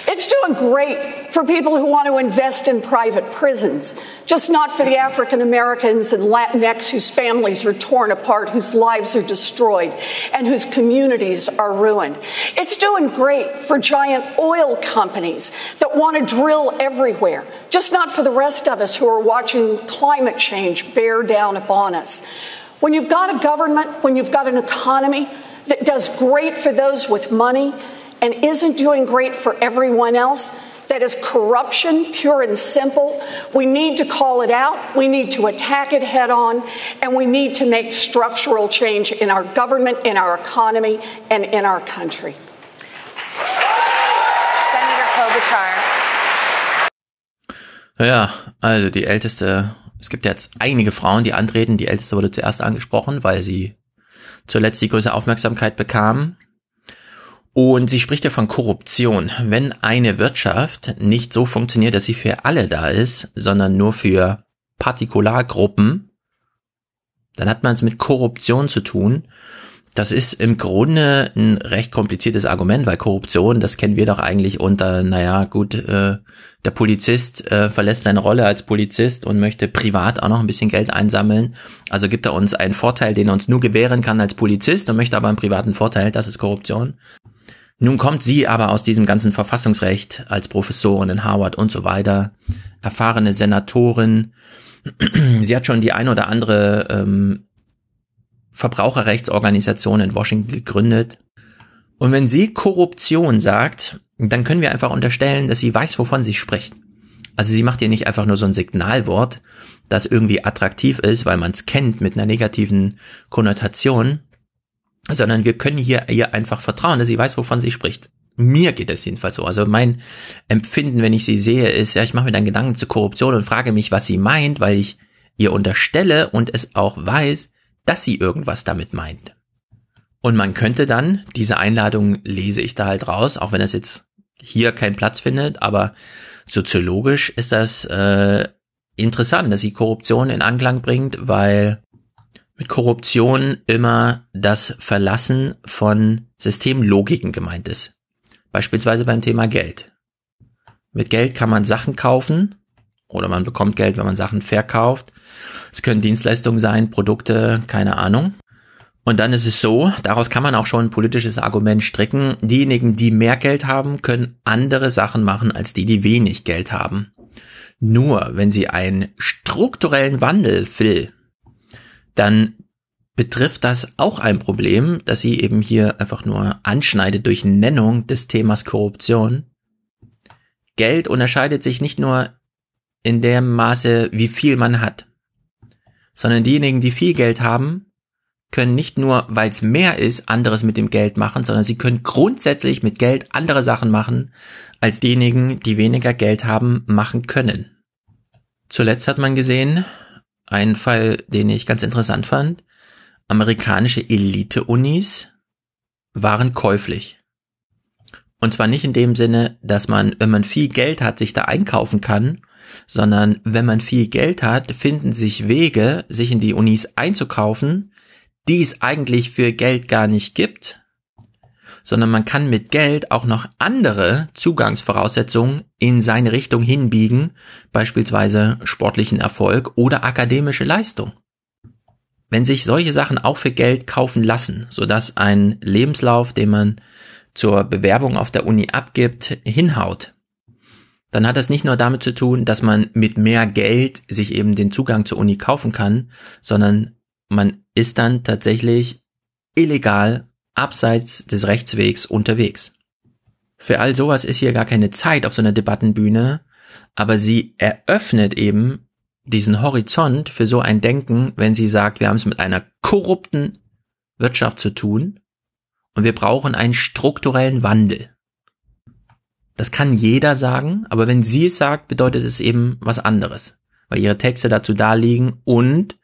Speaker 12: It's doing great for people who want to invest in private prisons, just not for the African Americans and Latinx whose families are torn apart, whose lives are destroyed, and whose communities are ruined. It's doing great for giant oil companies that want to drill everywhere, just not for the rest of us who are watching climate change bear down upon us. When you've got a government, when you've got an economy that does great for those with money and isn't doing great for everyone else, that is corruption, pure and simple. We need to call it out. We need to attack it head on. And we need to make structural change in our government, in our economy, and in our country.
Speaker 13: Senator Klobuchar.
Speaker 2: Ja, also die älteste, es gibt jetzt einige Frauen, die antreten. Die älteste wurde zuerst angesprochen, weil sie zuletzt die größte Aufmerksamkeit bekam. Und sie spricht ja von Korruption. Wenn eine Wirtschaft nicht so funktioniert, dass sie für alle da ist, sondern nur für Partikulargruppen, dann hat man es mit Korruption zu tun. Das ist im Grunde ein recht kompliziertes Argument, weil Korruption, das kennen wir doch eigentlich unter, naja, gut, äh, der Polizist äh, verlässt seine Rolle als Polizist und möchte privat auch noch ein bisschen Geld einsammeln. Also gibt er uns einen Vorteil, den er uns nur gewähren kann als Polizist und möchte aber einen privaten Vorteil, das ist Korruption. Nun kommt sie aber aus diesem ganzen Verfassungsrecht als Professorin in Harvard und so weiter, erfahrene Senatorin. Sie hat schon die ein oder andere ähm, Verbraucherrechtsorganisation in Washington gegründet. Und wenn sie Korruption sagt, dann können wir einfach unterstellen, dass sie weiß, wovon sie spricht. Also sie macht hier nicht einfach nur so ein Signalwort, das irgendwie attraktiv ist, weil man es kennt mit einer negativen Konnotation, sondern wir können hier ihr einfach vertrauen, dass sie weiß, wovon sie spricht. Mir geht es jedenfalls so. Also mein Empfinden, wenn ich sie sehe, ist, ja, ich mache mir dann Gedanken zur Korruption und frage mich, was sie meint, weil ich ihr unterstelle und es auch weiß, dass sie irgendwas damit meint. Und man könnte dann, diese Einladung lese ich da halt raus, auch wenn es jetzt hier keinen Platz findet, aber soziologisch ist das äh, interessant, dass sie Korruption in Anklang bringt, weil mit Korruption immer das Verlassen von Systemlogiken gemeint ist. Beispielsweise beim Thema Geld. Mit Geld kann man Sachen kaufen oder man bekommt Geld, wenn man Sachen verkauft. Es können Dienstleistungen sein, Produkte, keine Ahnung. Und dann ist es so, daraus kann man auch schon ein politisches Argument stricken. Diejenigen, die mehr Geld haben, können andere Sachen machen als die, die wenig Geld haben. Nur wenn sie einen strukturellen Wandel will, dann betrifft das auch ein Problem, dass sie eben hier einfach nur anschneidet durch Nennung des Themas Korruption. Geld unterscheidet sich nicht nur in dem Maße, wie viel man hat. Sondern diejenigen, die viel Geld haben, können nicht nur, weil es mehr ist, anderes mit dem Geld machen, sondern sie können grundsätzlich mit Geld andere Sachen machen, als diejenigen, die weniger Geld haben, machen können. Zuletzt hat man gesehen, einen Fall, den ich ganz interessant fand, amerikanische Elite-Unis waren käuflich. Und zwar nicht in dem Sinne, dass man, wenn man viel Geld hat, sich da einkaufen kann, sondern wenn man viel Geld hat, finden sich Wege, sich in die Unis einzukaufen, die es eigentlich für Geld gar nicht gibt, sondern man kann mit Geld auch noch andere Zugangsvoraussetzungen in seine Richtung hinbiegen, beispielsweise sportlichen Erfolg oder akademische Leistung. Wenn sich solche Sachen auch für Geld kaufen lassen, sodass ein Lebenslauf, den man zur Bewerbung auf der Uni abgibt, hinhaut, dann hat das nicht nur damit zu tun, dass man mit mehr Geld sich eben den Zugang zur Uni kaufen kann, sondern man ist dann tatsächlich illegal abseits des Rechtswegs unterwegs. Für all sowas ist hier gar keine Zeit auf so einer Debattenbühne, aber sie eröffnet eben diesen Horizont für so ein Denken, wenn sie sagt, wir haben es mit einer korrupten Wirtschaft zu tun und wir brauchen einen strukturellen Wandel. Das kann jeder sagen, aber wenn sie es sagt, bedeutet es eben was anderes, weil ihre Texte dazu da liegen und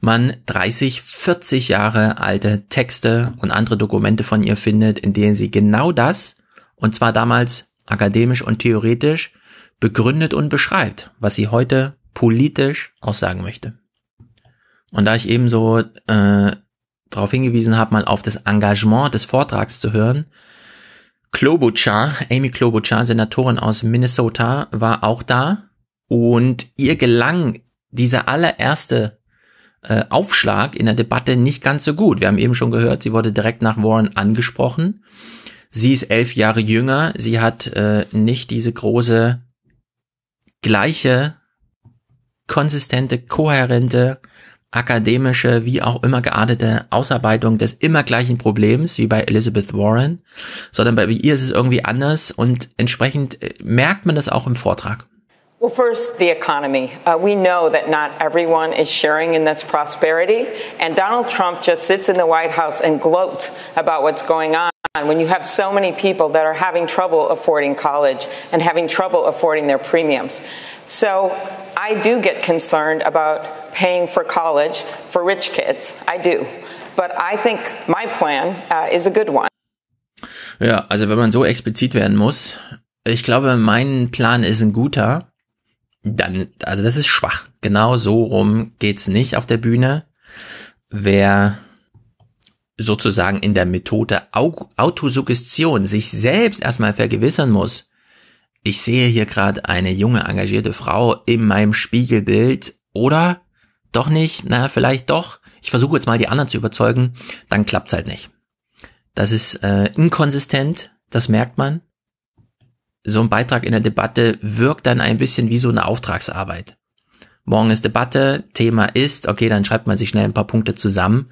Speaker 2: man 30, 40 Jahre alte Texte und andere Dokumente von ihr findet, in denen sie genau das, und zwar damals akademisch und theoretisch, begründet und beschreibt, was sie heute politisch aussagen möchte. Und da ich eben so äh, darauf hingewiesen habe, mal auf das Engagement des Vortrags zu hören, Klobuchar, Amy Klobuchar, Senatorin aus Minnesota, war auch da und ihr gelang dieser allererste äh, Aufschlag in der Debatte nicht ganz so gut. Wir haben eben schon gehört, sie wurde direkt nach Warren angesprochen. Sie ist elf Jahre jünger. Sie hat äh, nicht diese große, gleiche, konsistente, kohärente, akademische, wie auch immer geartete Ausarbeitung des immer gleichen Problems wie bei Elizabeth Warren, sondern bei ihr ist es irgendwie anders und entsprechend äh, merkt man das auch im Vortrag.
Speaker 13: Well, first, the economy. Uh, we know that not everyone is sharing in this prosperity, and Donald Trump just sits in the White House and gloats about what's going on when you have so many people that are having trouble affording college and having trouble affording their premiums. So I do get concerned about paying for college for rich kids. I do. But I think my plan uh, is a good one.
Speaker 2: Ja, also wenn man so explizit werden muss, ich glaube, mein Plan ist ein guter. dann, also das ist schwach. Genau so rum geht's nicht auf der Bühne. Wer sozusagen in der Methode Autosuggestion sich selbst erstmal vergewissern muss, ich sehe hier gerade eine junge, engagierte Frau in meinem Spiegelbild. Oder? Doch nicht, na, vielleicht doch, ich versuche jetzt mal die anderen zu überzeugen, dann klappt's halt nicht. Das ist äh, inkonsistent, das merkt man. So ein Beitrag in der Debatte wirkt dann ein bisschen wie so eine Auftragsarbeit. Morgen ist Debatte, Thema ist, okay, dann schreibt man sich schnell ein paar Punkte zusammen,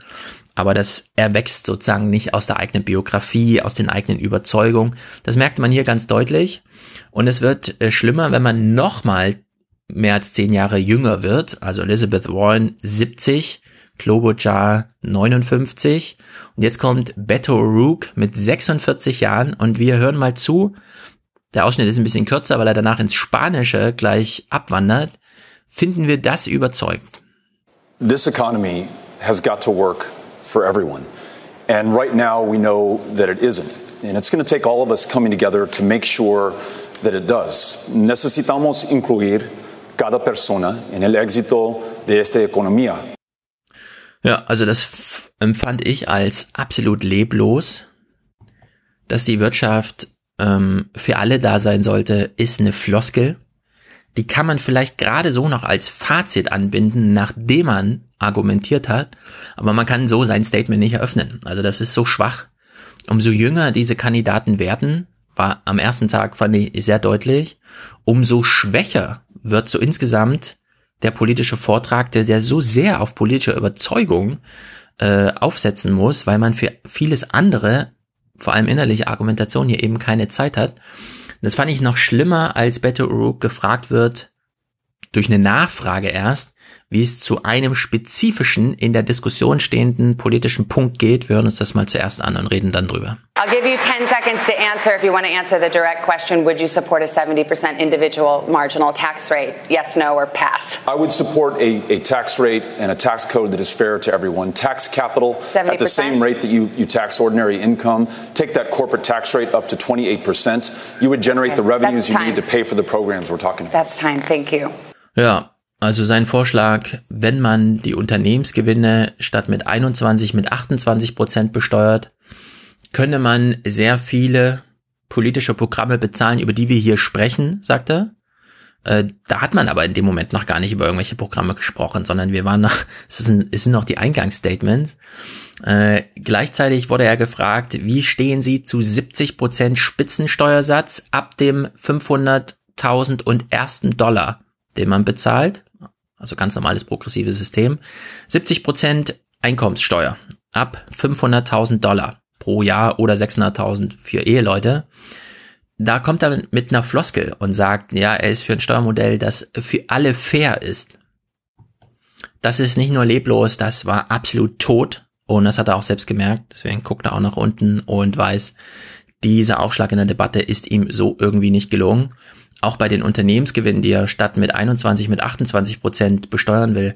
Speaker 2: aber das erwächst sozusagen nicht aus der eigenen Biografie, aus den eigenen Überzeugungen. Das merkt man hier ganz deutlich. Und es wird äh, schlimmer, wenn man nochmal mehr als zehn Jahre jünger wird. Also Elizabeth Warren 70, Klobuchar 59. Und jetzt kommt Beto O'Rourke mit 46 Jahren und wir hören mal zu, der Ausschnitt ist ein bisschen kürzer, weil er danach ins Spanische gleich abwandert, finden wir das überzeugend.
Speaker 14: This economy has got to work for everyone. And right now we know that it isn't. And it's going to take all of us coming together to make sure that it does. Necesitamos incluir cada persona en el éxito de esta economía.
Speaker 2: Ja, also das empfand ich als absolut leblos, dass die Wirtschaft ähm, für alle da sein sollte, ist eine Floskel. Die kann man vielleicht gerade so noch als Fazit anbinden, nachdem man argumentiert hat, aber man kann so sein Statement nicht eröffnen. Also das ist so schwach. Umso jünger diese Kandidaten werden, war am ersten Tag fand ich sehr deutlich, umso schwächer wird so insgesamt der politische Vortrag, der, der so sehr auf politische Überzeugung äh, aufsetzen muss, weil man für vieles andere vor allem innerliche Argumentation hier eben keine Zeit hat. Das fand ich noch schlimmer, als Beto O'Rourke gefragt wird, durch eine Nachfrage erst, wie es zu einem spezifischen, in der Diskussion stehenden politischen Punkt geht. Wir hören uns das mal zuerst an und reden dann drüber.
Speaker 15: I'll give you 10 seconds to answer. If you want to answer the direct question, would you support a 70% individual marginal tax rate? Yes, no, or pass?
Speaker 14: I would support a, a tax rate and a tax code that is fair to everyone. Tax capital at the
Speaker 15: 70%?
Speaker 14: same rate that you, you tax ordinary income. Take that corporate tax rate up to 28%. You would generate the revenues
Speaker 15: That's
Speaker 14: you
Speaker 15: time.
Speaker 14: need to pay for the programs we're talking about.
Speaker 15: That's time. Thank you.
Speaker 2: Ja, also sein Vorschlag, wenn man die Unternehmensgewinne statt mit 21 mit 28 Prozent besteuert, könne man sehr viele politische Programme bezahlen, über die wir hier sprechen, sagt er. Äh, da hat man aber in dem Moment noch gar nicht über irgendwelche Programme gesprochen, sondern wir waren noch, es sind, es sind noch die Eingangsstatements. Äh, gleichzeitig wurde er gefragt, wie stehen Sie zu 70 Prozent Spitzensteuersatz ab dem 500.000 und ersten Dollar, den man bezahlt? Also ganz normales progressives System. 70 Prozent Einkommenssteuer ab 500.000 Dollar pro Jahr oder 600.000 für Eheleute. Da kommt er mit einer Floskel und sagt, ja, er ist für ein Steuermodell, das für alle fair ist. Das ist nicht nur leblos, das war absolut tot. Und das hat er auch selbst gemerkt. Deswegen guckt er auch nach unten und weiß, dieser Aufschlag in der Debatte ist ihm so irgendwie nicht gelungen. Auch bei den Unternehmensgewinnen, die er statt mit 21 mit 28 Prozent besteuern will,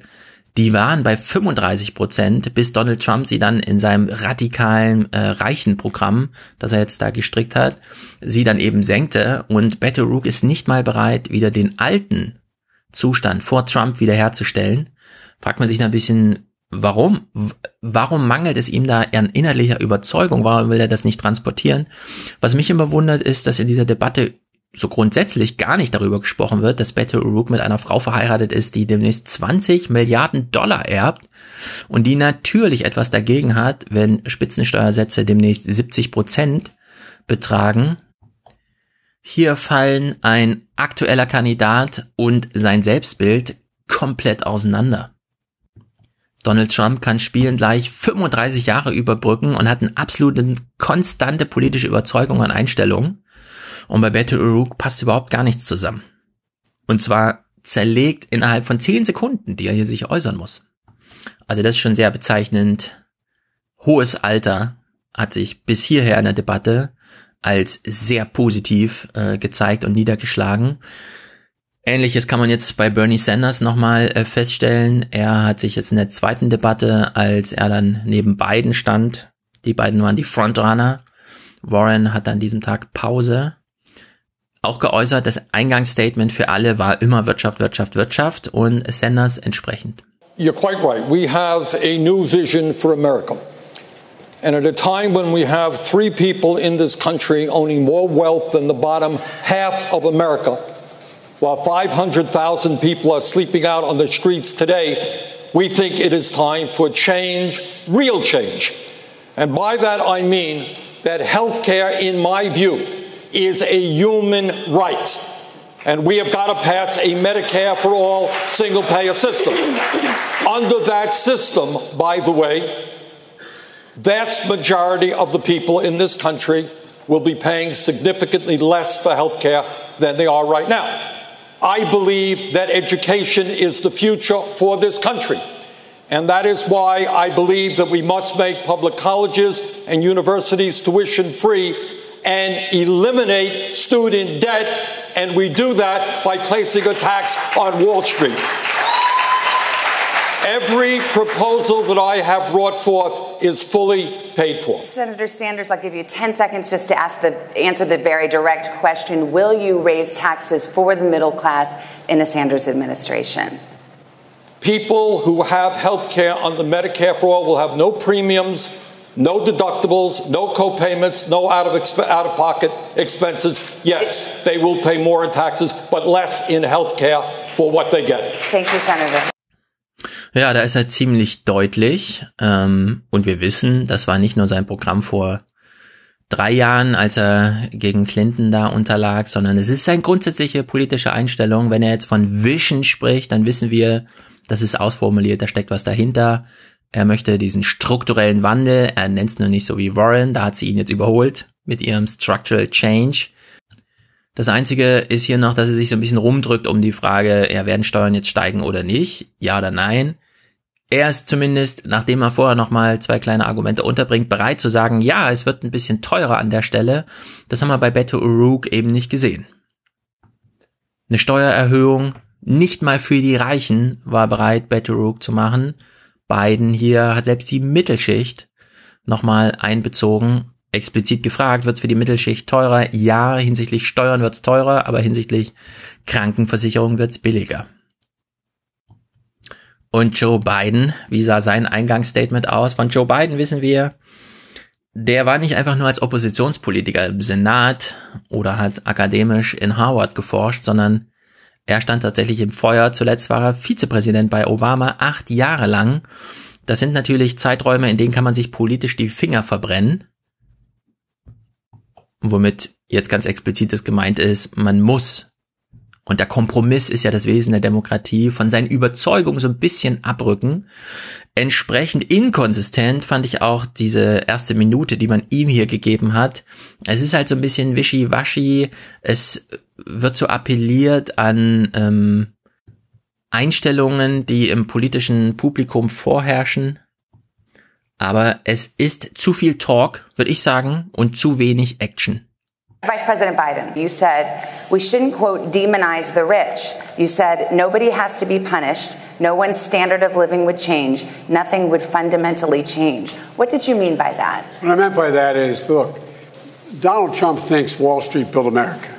Speaker 2: die waren bei 35 Prozent, bis Donald Trump sie dann in seinem radikalen äh, reichen Programm, das er jetzt da gestrickt hat, sie dann eben senkte. Und Beto ist nicht mal bereit, wieder den alten Zustand vor Trump wiederherzustellen. Fragt man sich ein bisschen, warum? Warum mangelt es ihm da an innerlicher Überzeugung? Warum will er das nicht transportieren? Was mich immer wundert, ist, dass in dieser Debatte so grundsätzlich gar nicht darüber gesprochen wird, dass Beto O'Rourke mit einer Frau verheiratet ist, die demnächst 20 Milliarden Dollar erbt und die natürlich etwas dagegen hat, wenn Spitzensteuersätze demnächst 70 Prozent betragen. Hier fallen ein aktueller Kandidat und sein Selbstbild komplett auseinander. Donald Trump kann spielen gleich 35 Jahre überbrücken und hat eine absolute konstante politische Überzeugung und Einstellung. Und bei Beto O'Rourke passt überhaupt gar nichts zusammen. Und zwar zerlegt innerhalb von 10 Sekunden, die er hier sich äußern muss. Also das ist schon sehr bezeichnend. Hohes Alter hat sich bis hierher in der Debatte als sehr positiv äh, gezeigt und niedergeschlagen. Ähnliches kann man jetzt bei Bernie Sanders nochmal äh, feststellen. Er hat sich jetzt in der zweiten Debatte, als er dann neben beiden stand, die beiden waren die Frontrunner. Warren hat an diesem Tag Pause. Auch geäußert, das Eingangsstatement für alle war immer Wirtschaft, Wirtschaft, Wirtschaft und Sanders entsprechend.
Speaker 16: You're quite right. We have a new vision for America. And at a time when we have three people in this country owning more wealth than the bottom half of America, while 500,000 people are sleeping out on the streets today, we think it is time for change, real change. And by that I mean that health care, in my view, is a human right. And we have got to pass a Medicare for all single payer system. Under that system, by the way, vast majority of the people in this country will be paying significantly less for health care than they are right now. I believe that education is the future for this country. And that is why I believe that we must make public colleges and universities tuition free and eliminate student debt. And we do that by placing a tax on Wall Street. Every proposal that I have brought forth is fully paid for.
Speaker 15: Senator Sanders, I'll give you 10 seconds just to ask the, answer the very direct question. Will you raise taxes for the middle class in a Sanders administration?
Speaker 16: People who have health care under Medicare for all will have no premiums, no deductibles, no co-payments, no out of, exp- out of pocket expenses. Yes, they will pay more in taxes, but less in health care for what they get.
Speaker 15: Thank you, Senator.
Speaker 2: Ja, da ist er ziemlich deutlich. Ähm, und wir wissen, das war nicht nur sein Programm vor drei Jahren, als er gegen Clinton da unterlag, sondern es ist seine grundsätzliche politische Einstellung. Wenn er jetzt von Vision spricht, dann wissen wir, das ist ausformuliert, da steckt was dahinter. Er möchte diesen strukturellen Wandel, er nennt es nur nicht so wie Warren, da hat sie ihn jetzt überholt mit ihrem Structural Change. Das Einzige ist hier noch, dass er sich so ein bisschen rumdrückt um die Frage, ja, werden Steuern jetzt steigen oder nicht? Ja oder nein? Er ist zumindest, nachdem er vorher nochmal zwei kleine Argumente unterbringt, bereit zu sagen, ja, es wird ein bisschen teurer an der Stelle. Das haben wir bei Beto O'Rourke eben nicht gesehen. Eine Steuererhöhung nicht mal für die Reichen war bereit, Beto O'Rourke zu machen. Biden hier hat selbst die Mittelschicht nochmal einbezogen. Explizit gefragt, wird es für die Mittelschicht teurer? Ja, hinsichtlich Steuern wird es teurer, aber hinsichtlich Krankenversicherung wird es billiger. Und Joe Biden, wie sah sein Eingangsstatement aus? Von Joe Biden wissen wir, der war nicht einfach nur als Oppositionspolitiker im Senat oder hat akademisch in Harvard geforscht, sondern er stand tatsächlich im Feuer. Zuletzt war er Vizepräsident bei Obama acht Jahre lang. Das sind natürlich Zeiträume, in denen kann man sich politisch die Finger verbrennen. Womit jetzt ganz explizit das gemeint ist, man muss und der Kompromiss ist ja das Wesen der Demokratie, von seinen Überzeugungen so ein bisschen abrücken. Entsprechend inkonsistent fand ich auch diese erste Minute, die man ihm hier gegeben hat. Es ist halt so ein bisschen wischiwaschi. Es wird so appelliert an ähm, Einstellungen, die im politischen Publikum vorherrschen. Aber es ist zu viel Talk, würde ich sagen, und zu wenig Action.
Speaker 15: Vice President Biden, you said we shouldn't, quote, demonize the rich. You said nobody has to be punished, no one's standard of living would change, nothing would fundamentally change. What did you mean by that?
Speaker 6: What I meant by that is look, Donald Trump thinks Wall Street built America.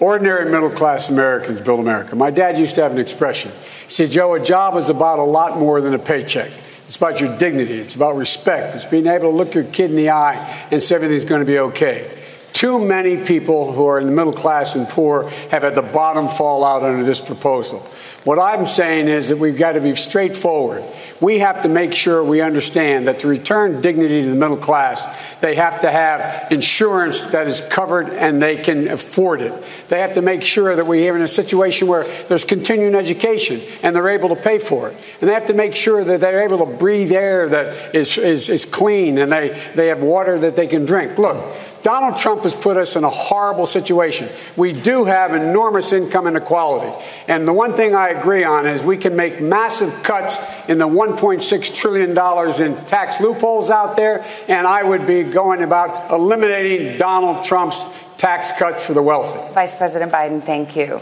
Speaker 6: Ordinary middle class Americans built America. My dad used to have an expression. He said, Joe, a job is about a lot more than a paycheck. It's about your dignity. It's about respect. It's being able to look your kid in the eye and say everything's going to be okay. Too many people who are in the middle class and poor have had the bottom fall out under this proposal. What I'm saying is that we've got to be straightforward. We have to make sure we understand that to return dignity to the middle class, they have to have insurance that is covered and they can afford it. They have to make sure that we're in a situation where there's continuing education and they're able to pay for it. And they have to make sure that they're able to breathe air that is, is, is clean and they, they have water that they can drink. Look, Donald Trump has put us in a horrible situation. We do have enormous income inequality. And the one thing I agree on is we can make massive cuts in the $1.6 trillion in tax loopholes out there. And I would be going about eliminating Donald Trump's tax cuts for the wealthy.
Speaker 15: Vice President Biden, thank you.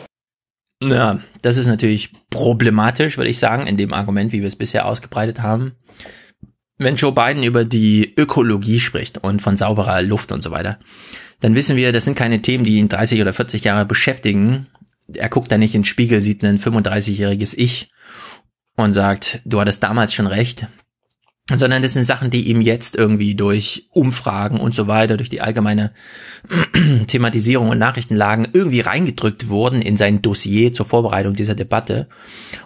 Speaker 2: Ja, das ist natürlich problematisch, würde ich sagen, in dem Argument, wie wir es bisher ausgebreitet haben. Wenn Joe Biden über die Ökologie spricht und von sauberer Luft und so weiter, dann wissen wir, das sind keine Themen, die ihn 30 oder 40 Jahre beschäftigen. Er guckt da nicht in den Spiegel, sieht ein 35-jähriges Ich und sagt, du hattest damals schon recht. Sondern das sind Sachen, die ihm jetzt irgendwie durch Umfragen und so weiter, durch die allgemeine Thematisierung und Nachrichtenlagen irgendwie reingedrückt wurden in sein Dossier zur Vorbereitung dieser Debatte.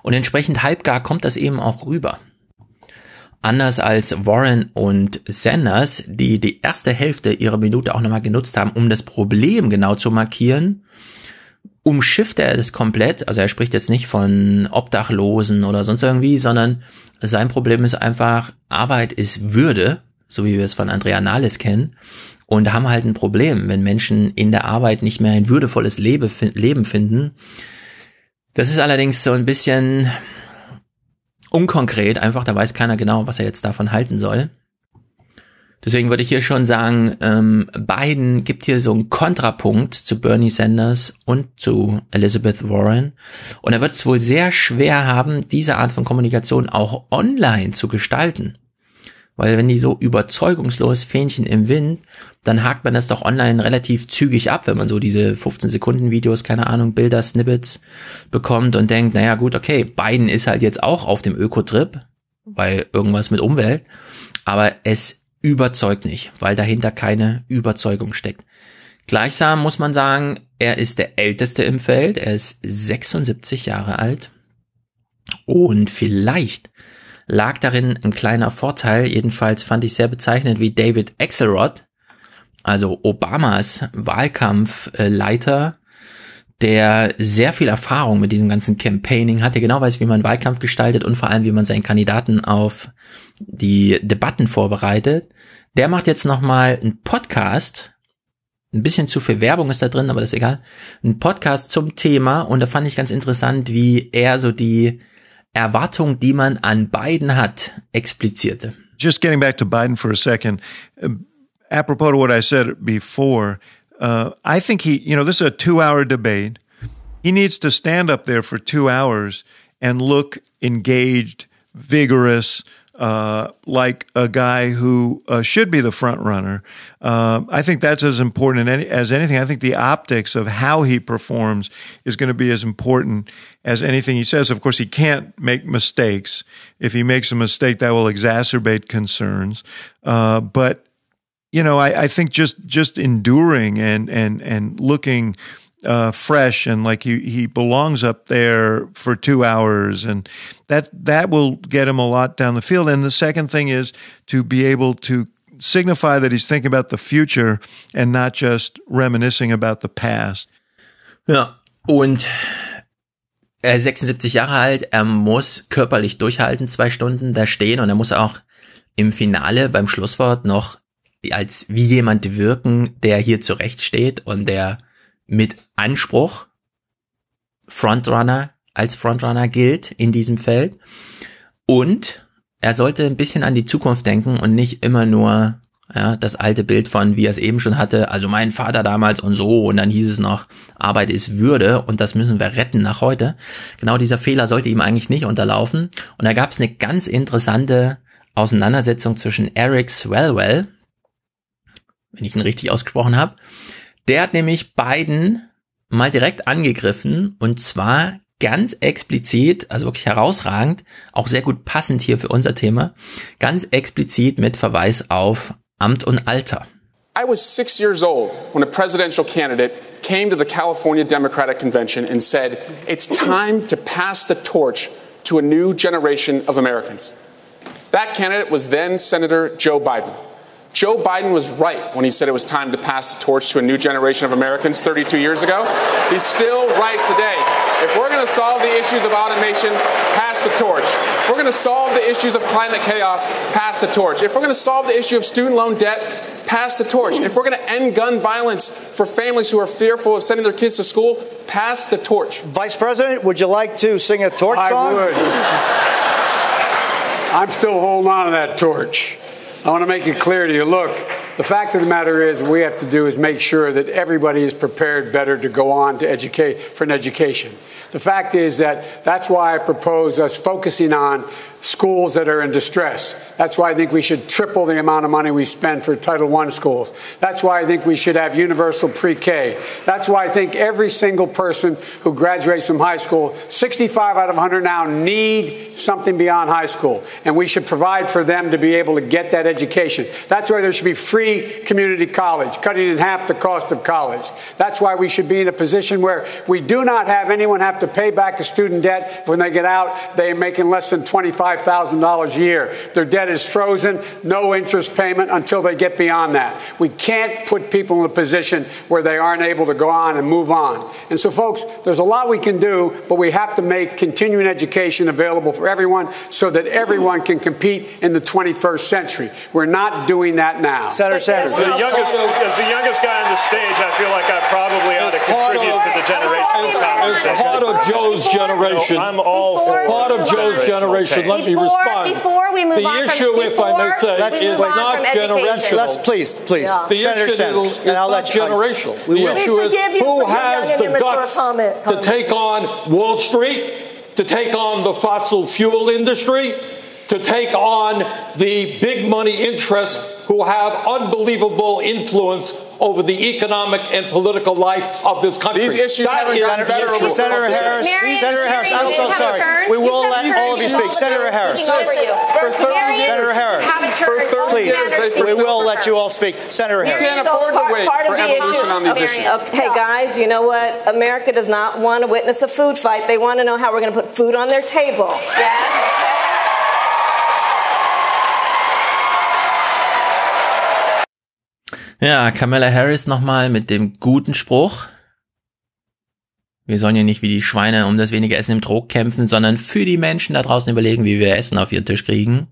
Speaker 2: Und entsprechend halbgar kommt das eben auch rüber. Anders als Warren und Sanders, die die erste Hälfte ihrer Minute auch nochmal genutzt haben, um das Problem genau zu markieren, umschifft er das komplett. Also er spricht jetzt nicht von Obdachlosen oder sonst irgendwie, sondern sein Problem ist einfach, Arbeit ist Würde, so wie wir es von Andrea Nahles kennen. Und haben halt ein Problem, wenn Menschen in der Arbeit nicht mehr ein würdevolles Leben finden. Das ist allerdings so ein bisschen, unkonkret, einfach, da weiß keiner genau, was er jetzt davon halten soll. Deswegen würde ich hier schon sagen, ähm, Biden gibt hier so einen Kontrapunkt zu Bernie Sanders und zu Elizabeth Warren. Und er wird es wohl sehr schwer haben, diese Art von Kommunikation auch online zu gestalten. Weil wenn die so überzeugungslos Fähnchen im Wind, dann hakt man das doch online relativ zügig ab, wenn man so diese 15 Sekunden Videos, keine Ahnung, Bilder, Snippets bekommt und denkt, naja gut, okay, Biden ist halt jetzt auch auf dem Ökotrip, weil irgendwas mit Umwelt, aber es überzeugt nicht, weil dahinter keine Überzeugung steckt. Gleichsam muss man sagen, er ist der älteste im Feld, er ist 76 Jahre alt und vielleicht lag darin ein kleiner Vorteil. Jedenfalls fand ich sehr bezeichnend, wie David Axelrod, also Obamas Wahlkampfleiter, der sehr viel Erfahrung mit diesem ganzen Campaigning hat, der genau weiß, wie man Wahlkampf gestaltet und vor allem, wie man seinen Kandidaten auf die Debatten vorbereitet. Der macht jetzt nochmal einen Podcast, ein bisschen zu viel Werbung ist da drin, aber das ist egal. Ein Podcast zum Thema und da fand ich ganz interessant, wie er so die Erwartung, die man an Biden hat, explizierte.
Speaker 17: Just getting back to Biden for a second, uh, apropos to what I said before, uh, I think he, you know, this is a two hour debate. He needs to stand up there for two hours and look engaged, vigorous, uh, like a guy who uh, should be the front runner. Uh, I think that's as important as anything. I think the optics of how he performs is going to be as important as anything he says. Of course, he can't make mistakes. If he makes a mistake, that will exacerbate concerns. Uh, but you know, I, I think just just enduring and and and looking uh, fresh and like he he belongs up there for two hours, and that that will get him a lot down the field. And the second thing is to be able to signify that he's thinking about the future and not just reminiscing about the past.
Speaker 2: Ja, und er ist 76 Jahre alt, er muss körperlich durchhalten, zwei Stunden da stehen und er muss auch im Finale beim Schlusswort noch als wie jemand wirken, der hier zurecht steht und der mit Anspruch Frontrunner als Frontrunner gilt in diesem Feld. Und er sollte ein bisschen an die Zukunft denken und nicht immer nur ja, das alte Bild von, wie er es eben schon hatte, also mein Vater damals und so, und dann hieß es noch, Arbeit ist Würde und das müssen wir retten nach heute. Genau dieser Fehler sollte ihm eigentlich nicht unterlaufen. Und da gab es eine ganz interessante Auseinandersetzung zwischen Eric Swellwell, wenn ich ihn richtig ausgesprochen habe, der hat nämlich Biden mal direkt angegriffen und zwar ganz explizit, also wirklich herausragend, auch sehr gut passend hier für unser Thema, ganz explizit mit Verweis auf Amt und Alter.
Speaker 18: I was six years old when a presidential candidate came to the California Democratic Convention and said, It's time to pass the torch to a new generation of Americans. That candidate was then Senator Joe Biden. Joe Biden was right when he said it was time to pass the torch to a new generation of Americans 32 years ago. He's still right today. If we're going to solve the issues of automation, pass the torch. If we're going to solve the issues of climate chaos, pass the torch. If we're going to solve the issue of student loan debt, pass the torch. If we're going to end gun violence for families who are fearful of sending their kids to school, pass the torch.
Speaker 19: Vice President, would you like to sing a torch
Speaker 6: I
Speaker 19: song?
Speaker 6: would. I'm still holding on to that torch. I want to make it clear to you look, the fact of the matter is, what we have to do is make sure that everybody is prepared better to go on to educate for an education. The fact is that that's why I propose us focusing on schools that are in distress. That's why I think we should triple the amount of money we spend for Title I schools. That's why I think we should have universal pre K. That's why I think every single person who graduates from high school, 65 out of 100 now, need something beyond high school. And we should provide for them to be able to get that education. That's why there should be free community college, cutting in half the cost of college. That's why we should be in a position where we do not have anyone have to pay back a student debt when they get out. They are making less than 25 $5,000 a year. Their debt is frozen, no interest payment until they get beyond that. We can't put people in a position where they aren't able to go on and move on. And so, folks, there's a lot we can do, but we have to make continuing education available for everyone so that everyone can compete in the 21st century. We're not doing that now.
Speaker 19: Senator Sanders.
Speaker 20: As the youngest, as the youngest guy on the stage, I feel like I probably ought to contribute to the generational conversation.
Speaker 16: As part of Joe's generation,
Speaker 20: I'm all for
Speaker 16: part of Joe's generation. Let me respond.
Speaker 21: Before we move
Speaker 16: the
Speaker 21: on
Speaker 16: issue,
Speaker 21: from,
Speaker 16: if I may say,
Speaker 21: let's
Speaker 16: is
Speaker 21: move on
Speaker 16: not
Speaker 21: from
Speaker 16: generational.
Speaker 21: education.
Speaker 19: Let's please, please.
Speaker 21: Yeah.
Speaker 16: The
Speaker 19: Senator
Speaker 16: issue
Speaker 19: Sanders,
Speaker 16: is, is
Speaker 19: and I'll
Speaker 16: not
Speaker 19: let you.
Speaker 16: generational.
Speaker 19: We
Speaker 16: the
Speaker 19: will.
Speaker 16: issue is
Speaker 21: you
Speaker 16: who
Speaker 21: for your
Speaker 16: has the guts
Speaker 21: comment,
Speaker 16: to take on Wall Street, to take on the fossil fuel industry, to take on the big money interests who have unbelievable influence over the economic and political life of this country.
Speaker 18: These issues
Speaker 16: That
Speaker 18: haven't
Speaker 16: is
Speaker 18: gotten better over
Speaker 19: Senator Harris,
Speaker 21: Marion,
Speaker 19: Senator Harris, I'm
Speaker 21: Marion,
Speaker 19: so
Speaker 21: you have a
Speaker 19: sorry.
Speaker 21: turn.
Speaker 19: We will let all of you speak. Senator Harris.
Speaker 21: Speaking over you. Marion,
Speaker 19: Senator Harris.
Speaker 21: have a turn.
Speaker 19: Please,
Speaker 21: Senator,
Speaker 19: we will let you all speak. Senator Harris.
Speaker 18: You
Speaker 19: Harris.
Speaker 18: can't afford to wait for
Speaker 21: the
Speaker 18: evolution
Speaker 21: issue.
Speaker 18: on these
Speaker 21: Okay.
Speaker 18: issues.
Speaker 21: Okay, guys, you know what? America does not want to witness a food fight. They want to know how we're going to put food on their table. Yes?
Speaker 2: Ja, Kamala Harris nochmal mit dem guten Spruch. Wir sollen ja nicht wie die Schweine um das wenige Essen im Trog kämpfen, sondern für die Menschen da draußen überlegen, wie wir Essen auf ihren Tisch kriegen.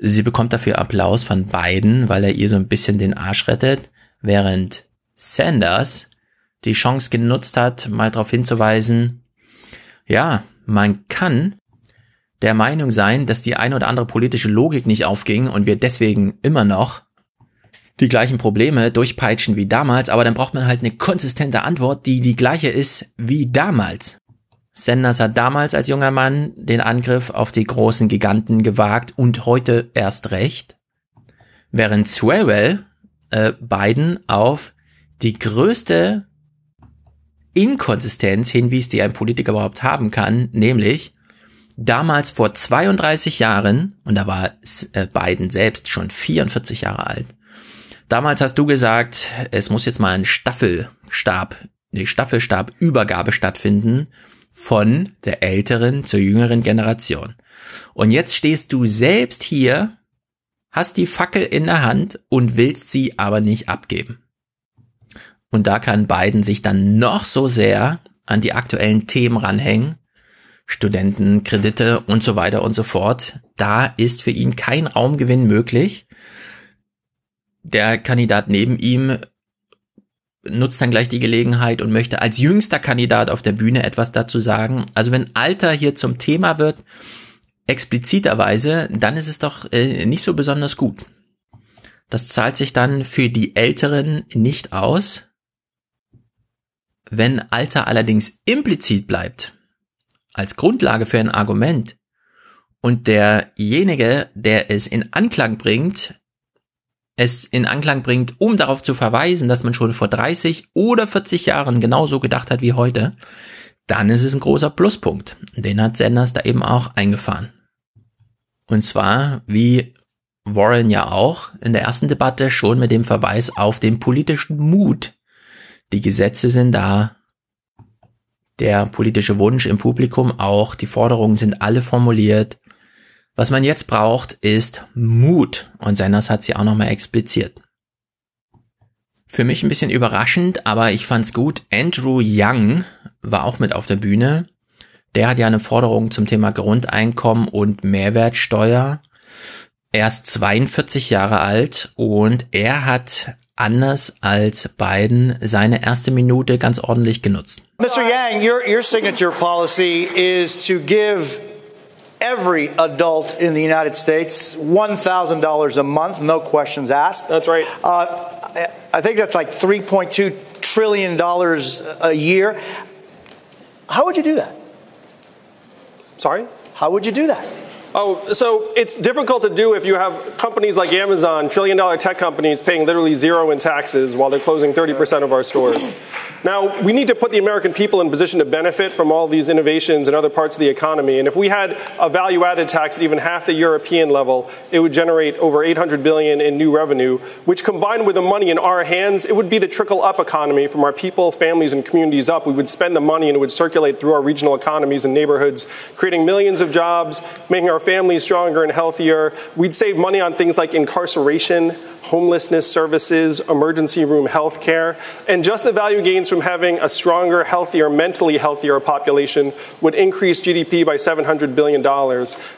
Speaker 2: Sie bekommt dafür Applaus von Biden, weil er ihr so ein bisschen den Arsch rettet, während Sanders die Chance genutzt hat, mal darauf hinzuweisen, ja, man kann der Meinung sein, dass die eine oder andere politische Logik nicht aufging und wir deswegen immer noch die gleichen Probleme durchpeitschen wie damals, aber dann braucht man halt eine konsistente Antwort, die die gleiche ist wie damals. Sanders hat damals als junger Mann den Angriff auf die großen Giganten gewagt und heute erst recht, während Swalwell äh, Biden auf die größte Inkonsistenz hinwies, die ein Politiker überhaupt haben kann, nämlich damals vor 32 Jahren, und da war äh, Biden selbst schon 44 Jahre alt, damals hast du gesagt, es muss jetzt mal ein Staffelstab, eine Staffelstabübergabe stattfinden von der älteren zur jüngeren Generation. Und jetzt stehst du selbst hier, hast die Fackel in der Hand und willst sie aber nicht abgeben. Und da kann Biden sich dann noch so sehr an die aktuellen Themen ranhängen, Studenten, Kredite und so weiter und so fort. Da ist für ihn kein Raumgewinn möglich. Der Kandidat neben ihm nutzt dann gleich die Gelegenheit und möchte als jüngster Kandidat auf der Bühne etwas dazu sagen. Also wenn Alter hier zum Thema wird, expliziterweise, dann ist es doch äh, nicht so besonders gut. Das zahlt sich dann für die Älteren nicht aus. Wenn Alter allerdings implizit bleibt, als Grundlage für ein Argument, und derjenige, der es in Anklang bringt, es in Anklang bringt, um darauf zu verweisen, dass man schon vor 30 oder 40 Jahren genauso gedacht hat wie heute, dann ist es ein großer Pluspunkt. Den hat Sanders da eben auch eingefahren. Und zwar, wie Warren ja auch in der ersten Debatte schon mit dem Verweis auf den politischen Mut. Die Gesetze sind da, der politische Wunsch im Publikum auch, die Forderungen sind alle formuliert. Was man jetzt braucht, ist Mut. Und Sanders hat sie auch nochmal expliziert. Für mich ein bisschen überraschend, aber ich fand's gut. Andrew Young war auch mit auf der Bühne. Der hat ja eine Forderung zum Thema Grundeinkommen und Mehrwertsteuer. Er ist 42 Jahre alt und er hat anders als Biden seine erste Minute ganz ordentlich genutzt.
Speaker 19: Mr. Yang, your, your signature policy is to give every adult in the United States $1,000 a month, no questions asked.
Speaker 20: That's right.
Speaker 19: Uh, I think that's like $3.2 trillion a year. How would you do that?
Speaker 20: Sorry?
Speaker 19: How would you do that?
Speaker 20: Oh, so it's difficult to do if you have companies like Amazon, trillion dollar tech companies paying literally zero in taxes while they're closing 30% of our stores. Now, we need to put the American people in position to benefit from all these innovations in other parts of the economy. And if we had a value added tax at even half the European level, it would generate over 800 billion in new revenue, which combined with the money in our hands, it would be the trickle up economy from our people, families, and communities up. We would spend the money and it would circulate through our regional economies and neighborhoods, creating millions of jobs, making our families stronger and healthier. We'd save money on things like incarceration, homelessness services, emergency room health care, and just the value gains from having a stronger, healthier, mentally healthier population would increase GDP by $700 billion.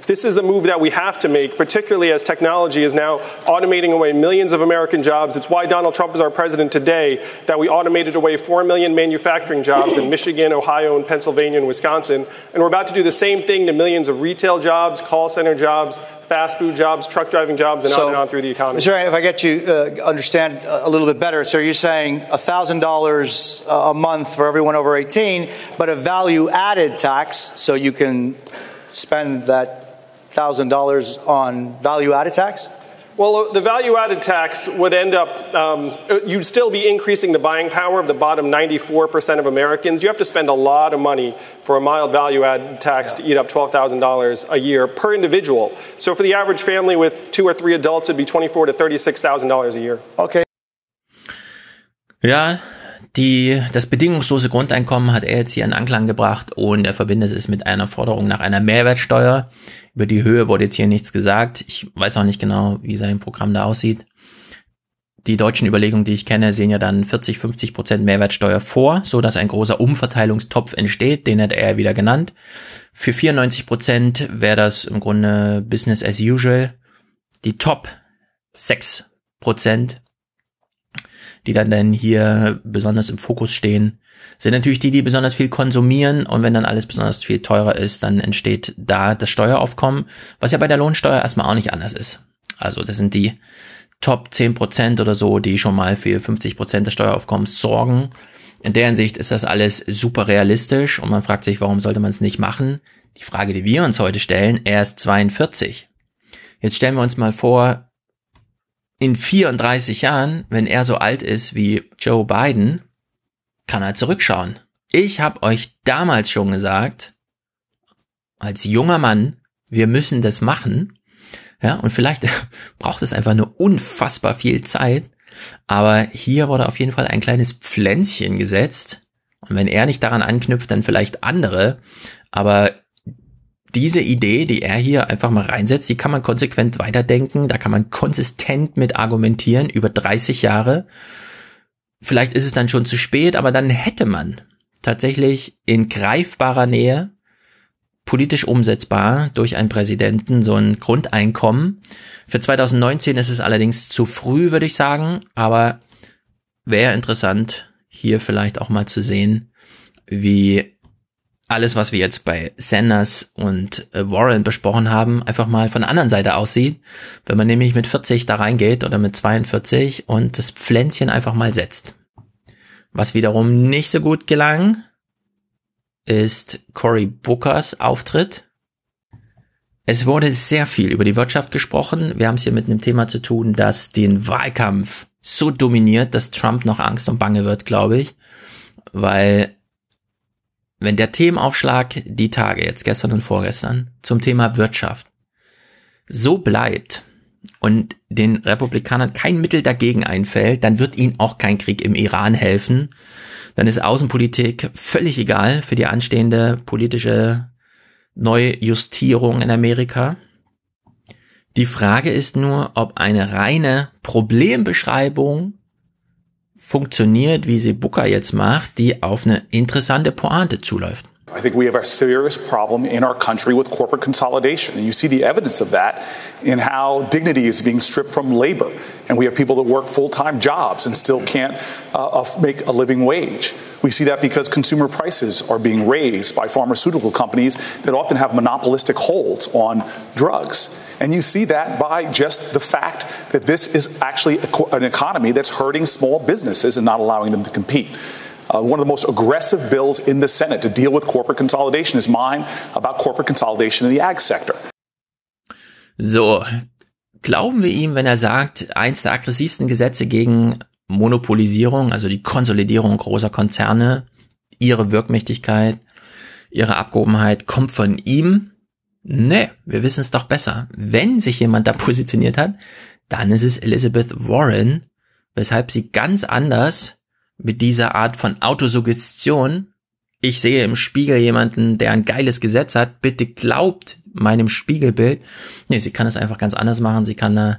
Speaker 20: This is the move that we have to make, particularly as technology is now automating away millions of American jobs. It's why Donald Trump is our president today, that we automated away 4 million manufacturing jobs in Michigan, Ohio, and Pennsylvania and Wisconsin. And we're about to do the same thing to millions of retail jobs, call center jobs, fast food jobs, truck driving jobs, and
Speaker 19: So,
Speaker 20: on and on through the economy.
Speaker 19: Mr. If I get you uh, understand a little bit better, so you're saying $1,000 a month for everyone over 18, but a value added tax, so you can spend that $1,000 on value added tax?
Speaker 20: Well, the value added tax would end up, um, you'd still be increasing the buying power of the bottom 94% of Americans. You have to spend a lot of money for a mild value added tax to eat up $12,000 a year per individual. So for the average family with two or three adults, it'd be $24,000 to $36,000 a year.
Speaker 19: Okay.
Speaker 2: Ja, die, das bedingungslose Grundeinkommen hat er jetzt hier in Anklang gebracht und er verbindet es mit einer Forderung nach einer Mehrwertsteuer. Über die Höhe wurde jetzt hier nichts gesagt. Ich weiß auch nicht genau, wie sein Programm da aussieht. Die deutschen Überlegungen, die ich kenne, sehen ja dann 40, 50 Prozent Mehrwertsteuer vor, so dass ein großer Umverteilungstopf entsteht. Den hat er wieder genannt. Für 94 Prozent wäre das im Grunde Business as usual. Die Top 6 Prozent die dann dann hier besonders im Fokus stehen, sind natürlich die, die besonders viel konsumieren und wenn dann alles besonders viel teurer ist, dann entsteht da das Steueraufkommen, was ja bei der Lohnsteuer erstmal auch nicht anders ist. Also das sind die Top 10% oder so, die schon mal für 50% des Steueraufkommens sorgen. In der Hinsicht ist das alles super realistisch und man fragt sich, warum sollte man es nicht machen? Die Frage, die wir uns heute stellen, er ist 42. Jetzt stellen wir uns mal vor, in 34 Jahren, wenn er so alt ist wie Joe Biden, kann er zurückschauen. Ich habe euch damals schon gesagt, als junger Mann, wir müssen das machen. Ja, und vielleicht braucht es einfach nur unfassbar viel Zeit. Aber hier wurde auf jeden Fall ein kleines Pflänzchen gesetzt. Und wenn er nicht daran anknüpft, dann vielleicht andere. Aber diese Idee, die er hier einfach mal reinsetzt, die kann man konsequent weiterdenken, da kann man konsistent mit argumentieren über 30 Jahre. Vielleicht ist es dann schon zu spät, aber dann hätte man tatsächlich in greifbarer Nähe politisch umsetzbar durch einen Präsidenten so ein Grundeinkommen. Für 2019 ist es allerdings zu früh, würde ich sagen, aber wäre interessant, hier vielleicht auch mal zu sehen, wie alles, was wir jetzt bei Sanders und äh, Warren besprochen haben, einfach mal von der anderen Seite aussieht. Wenn man nämlich mit 40 da reingeht oder mit 42 und das Pflänzchen einfach mal setzt. Was wiederum nicht so gut gelang, ist Cory Bookers Auftritt. Es wurde sehr viel über die Wirtschaft gesprochen. Wir haben es hier mit einem Thema zu tun, das den Wahlkampf so dominiert, dass Trump noch Angst und Bange wird, glaube ich. Weil wenn der Themenaufschlag die Tage, jetzt gestern und vorgestern, zum Thema Wirtschaft so bleibt und den Republikanern kein Mittel dagegen einfällt, dann wird ihnen auch kein Krieg im Iran helfen. Dann ist Außenpolitik völlig egal für die anstehende politische Neujustierung in Amerika. Die Frage ist nur, ob eine reine Problembeschreibung funktioniert, wie sie Booker jetzt macht, die auf eine interessante Pointe zuläuft.
Speaker 22: I think we have a serious problem in our country with corporate consolidation. And you see the evidence of that in how dignity is being stripped from labor. And we have people that work full time jobs and still can't uh, make a living wage. We see that because consumer prices are being raised by pharmaceutical companies that often have monopolistic holds on drugs. And you see that by just the fact that this is actually an economy that's hurting small businesses and not allowing them to compete. Uh, one of the most aggressive bills in the Senate to deal with corporate consolidation is mine about corporate consolidation in the ag sector.
Speaker 2: So, glauben wir ihm, wenn er sagt, eins der aggressivsten Gesetze gegen Monopolisierung, also die Konsolidierung großer Konzerne, ihre Wirkmächtigkeit, ihre Abgehobenheit kommt von ihm? Nee, wir wissen es doch besser. Wenn sich jemand da positioniert hat, dann ist es Elizabeth Warren, weshalb sie ganz anders mit dieser Art von Autosuggestion, ich sehe im Spiegel jemanden, der ein geiles Gesetz hat, bitte glaubt meinem Spiegelbild. Nee, sie kann es einfach ganz anders machen. Sie kann da,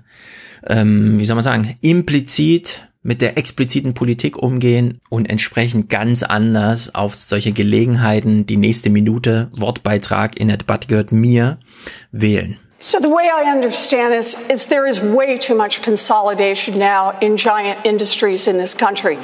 Speaker 2: ähm, wie soll man sagen, implizit mit der expliziten Politik umgehen und entsprechend ganz anders auf solche Gelegenheiten die nächste Minute Wortbeitrag in der Debatte gehört mir wählen.
Speaker 12: So the way I understand this is there is way too much consolidation now in giant industries in this country.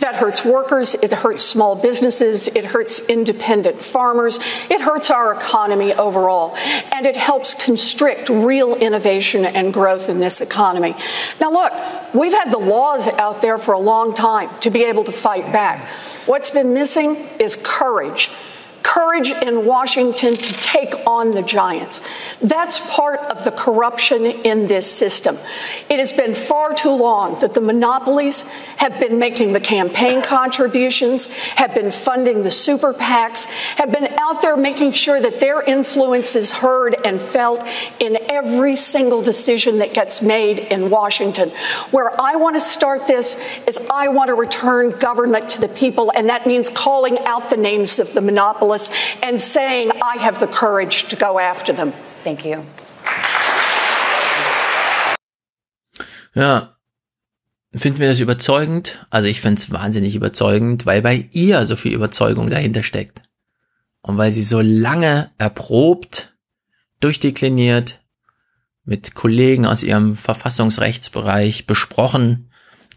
Speaker 12: That hurts workers, it hurts small businesses, it hurts independent farmers, it hurts our economy overall, and it helps constrict real innovation and growth in this economy. Now look, we've had the laws out there for a long time to be able to fight back. What's been missing is courage courage in Washington to take on the giants. That's part of the corruption in this system. It has been far too long that the monopolies have been making the campaign contributions, have been funding the super PACs, have been out there making sure that their influence is heard and felt in every single decision that gets made in Washington. Where I want to start this is I want to return government to the people, and that means calling out the names of the monopolists and saying, I have the courage to go after them.
Speaker 15: Thank you.
Speaker 2: Ja, finden wir das überzeugend? Also ich finde es wahnsinnig überzeugend, weil bei ihr so viel Überzeugung dahinter steckt. Und weil sie so lange erprobt, durchdekliniert, mit Kollegen aus ihrem Verfassungsrechtsbereich besprochen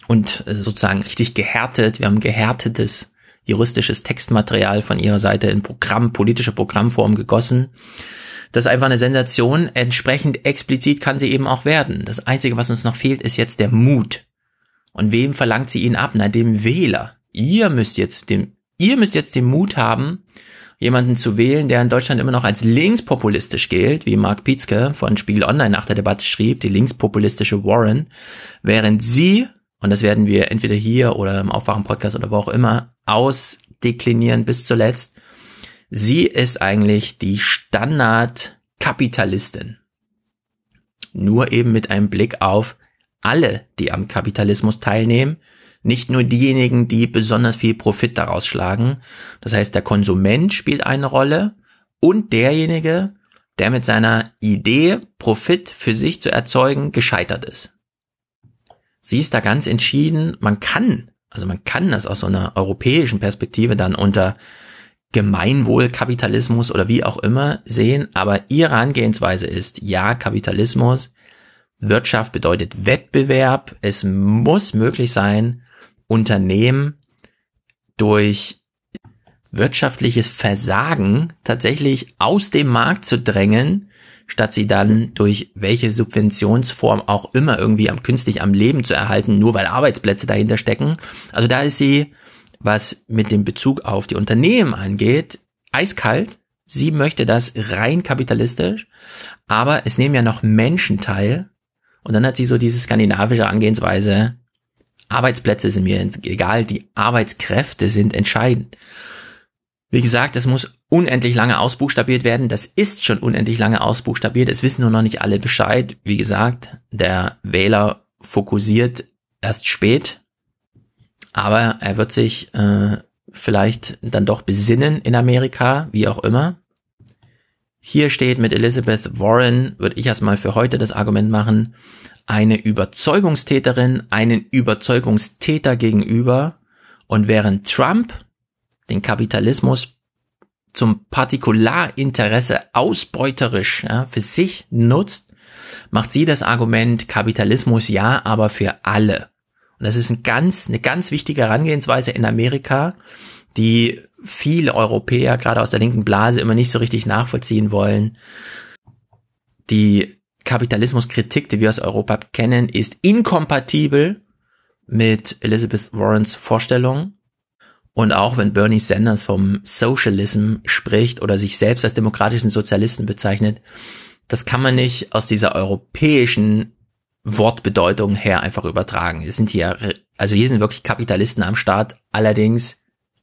Speaker 2: und äh, sozusagen richtig gehärtet. Wir haben gehärtetes juristisches Textmaterial von ihrer Seite in Programm, politische Programmform gegossen. Das ist einfach eine Sensation. Entsprechend explizit kann sie eben auch werden. Das Einzige, was uns noch fehlt, ist jetzt der Mut. Und wem verlangt sie ihn ab? Na, dem Wähler. Ihr müsst jetzt dem, ihr müsst jetzt den Mut haben, jemanden zu wählen, der in Deutschland immer noch als linkspopulistisch gilt, wie Mark Pietzke von Spiegel Online nach der Debatte schrieb, die linkspopulistische Warren, während sie, und das werden wir entweder hier oder im Aufwachen-Podcast oder wo auch immer, ausdeklinieren bis zuletzt, sie ist eigentlich die Standardkapitalistin. Nur eben mit einem Blick auf alle, die am Kapitalismus teilnehmen, nicht nur diejenigen, die besonders viel Profit daraus schlagen. Das heißt, der Konsument spielt eine Rolle und derjenige, der mit seiner Idee, Profit für sich zu erzeugen, gescheitert ist. Sie ist da ganz entschieden, man kann, also man kann das aus so einer europäischen Perspektive dann unter Gemeinwohlkapitalismus oder wie auch immer sehen, aber ihre Herangehensweise ist, ja, Kapitalismus, Wirtschaft bedeutet Wettbewerb, es muss möglich sein, Unternehmen durch wirtschaftliches Versagen tatsächlich aus dem Markt zu drängen, statt sie dann durch welche Subventionsform auch immer irgendwie am künstlich am Leben zu erhalten, nur weil Arbeitsplätze dahinter stecken. Also da ist sie, was mit dem Bezug auf die Unternehmen angeht, eiskalt. Sie möchte das rein kapitalistisch, aber es nehmen ja noch Menschen teil. Und dann hat sie so diese skandinavische Angehensweise, Arbeitsplätze sind mir egal, die Arbeitskräfte sind entscheidend. Wie gesagt, es muss unendlich lange ausbuchstabiert werden. Das ist schon unendlich lange ausbuchstabiert. Es wissen nur noch nicht alle Bescheid. Wie gesagt, der Wähler fokussiert erst spät. Aber er wird sich äh, vielleicht dann doch besinnen in Amerika, wie auch immer. Hier steht mit Elizabeth Warren, würde ich erstmal für heute das Argument machen, eine Überzeugungstäterin einen Überzeugungstäter gegenüber und während Trump den Kapitalismus zum Partikularinteresse ausbeuterisch ja, für sich nutzt, macht sie das Argument Kapitalismus ja, aber für alle. Und das ist ein ganz, eine ganz wichtige Herangehensweise in Amerika, die viele Europäer, gerade aus der linken Blase, immer nicht so richtig nachvollziehen wollen. Die Kapitalismuskritik, die wir aus Europa kennen, ist inkompatibel mit Elizabeth Warrens Vorstellung. Und auch wenn Bernie Sanders vom Socialism spricht oder sich selbst als demokratischen Sozialisten bezeichnet, das kann man nicht aus dieser europäischen Wortbedeutung her einfach übertragen. Es sind hier, also hier sind wirklich Kapitalisten am Start, allerdings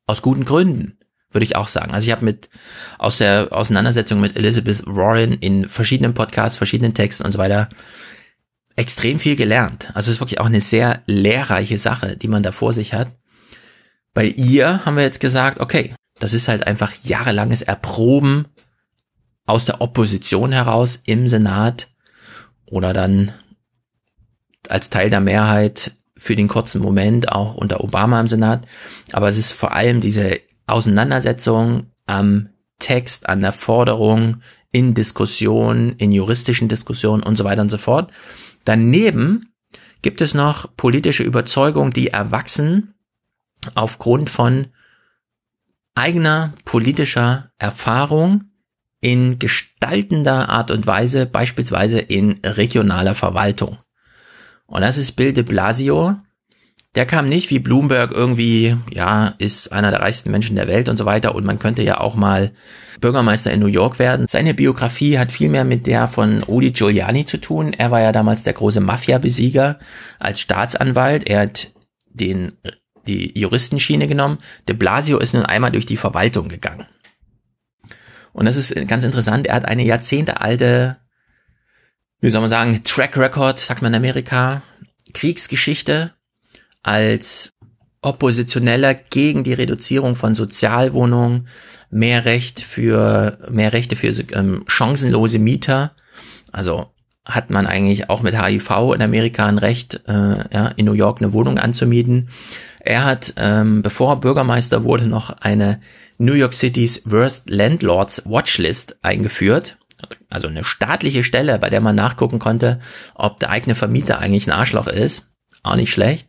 Speaker 2: aus guten Gründen würde ich auch sagen. Also ich habe mit aus der Auseinandersetzung mit Elizabeth Warren in verschiedenen Podcasts, verschiedenen Texten und so weiter extrem viel gelernt. Also es ist wirklich auch eine sehr lehrreiche Sache, die man da vor sich hat. Bei ihr haben wir jetzt gesagt, okay, das ist halt einfach jahrelanges Erproben aus der Opposition heraus im Senat oder dann als Teil der Mehrheit für den kurzen Moment auch unter Obama im Senat. Aber es ist vor allem diese Auseinandersetzung am Text, an der Forderung, in Diskussionen, in juristischen Diskussionen und so weiter und so fort. Daneben gibt es noch politische Überzeugungen, die erwachsen aufgrund von eigener politischer Erfahrung in gestaltender Art und Weise, beispielsweise in regionaler Verwaltung. Und das ist Bill de Blasio, der kam nicht wie Bloomberg irgendwie, ja, ist einer der reichsten Menschen der Welt und so weiter und man könnte ja auch mal Bürgermeister in New York werden. Seine Biografie hat viel mehr mit der von Rudy Giuliani zu tun. Er war ja damals der große Mafia-Besieger als Staatsanwalt. Er hat den, die Juristenschiene genommen. De Blasio ist nun einmal durch die Verwaltung gegangen. Und das ist ganz interessant. Er hat eine jahrzehntealte, wie soll man sagen, Track Record, sagt man in Amerika, Kriegsgeschichte als Oppositioneller gegen die Reduzierung von Sozialwohnungen, mehr Recht für, mehr Rechte für ähm, chancenlose Mieter. Also hat man eigentlich auch mit HIV in Amerika ein Recht, äh, ja, in New York eine Wohnung anzumieten. Er hat, ähm, bevor er Bürgermeister wurde, noch eine New York City's Worst Landlords Watchlist eingeführt. Also eine staatliche Stelle, bei der man nachgucken konnte, ob der eigene Vermieter eigentlich ein Arschloch ist. Auch nicht schlecht.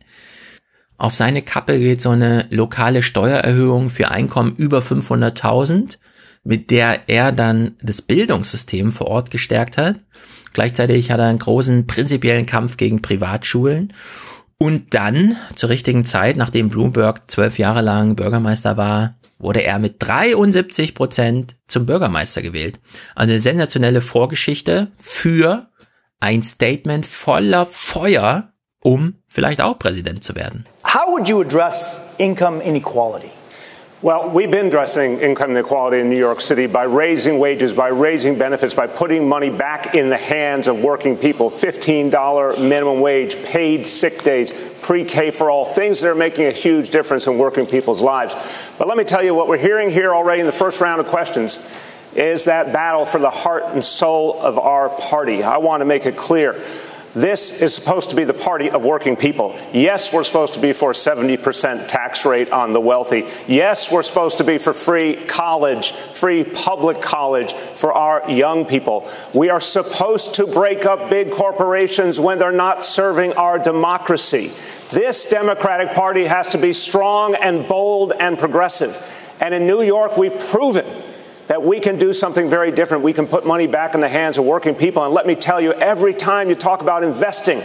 Speaker 2: Auf seine Kappe geht so eine lokale Steuererhöhung für Einkommen über 500.000, mit der er dann das Bildungssystem vor Ort gestärkt hat. Gleichzeitig hat er einen großen prinzipiellen Kampf gegen Privatschulen. Und dann, zur richtigen Zeit, nachdem Bloomberg zwölf Jahre lang Bürgermeister war, wurde er mit 73 Prozent zum Bürgermeister gewählt. Also eine sensationelle Vorgeschichte für ein Statement voller Feuer, um vielleicht auch Präsident zu werden.
Speaker 23: How would you address income inequality?
Speaker 24: Well, we've been addressing income inequality in New York City by raising wages, by raising benefits, by putting money back in the hands of working people. $15 minimum wage, paid sick days, pre K for all, things that are making a huge difference in working people's lives. But let me tell you what we're hearing here already in the first round of questions is that battle for the heart and soul of our party. I want to make it clear. This is supposed to be the party of working people. Yes, we're supposed to be for a 70% tax rate on the wealthy. Yes, we're supposed to be for free college, free public college for our young people. We are supposed to break up big corporations when they're not serving our democracy. This Democratic Party has to be strong and bold and progressive. And in New York, we've proven that we can do something very different. We can put money back in the hands of working people. And let me tell you, every time you talk about investing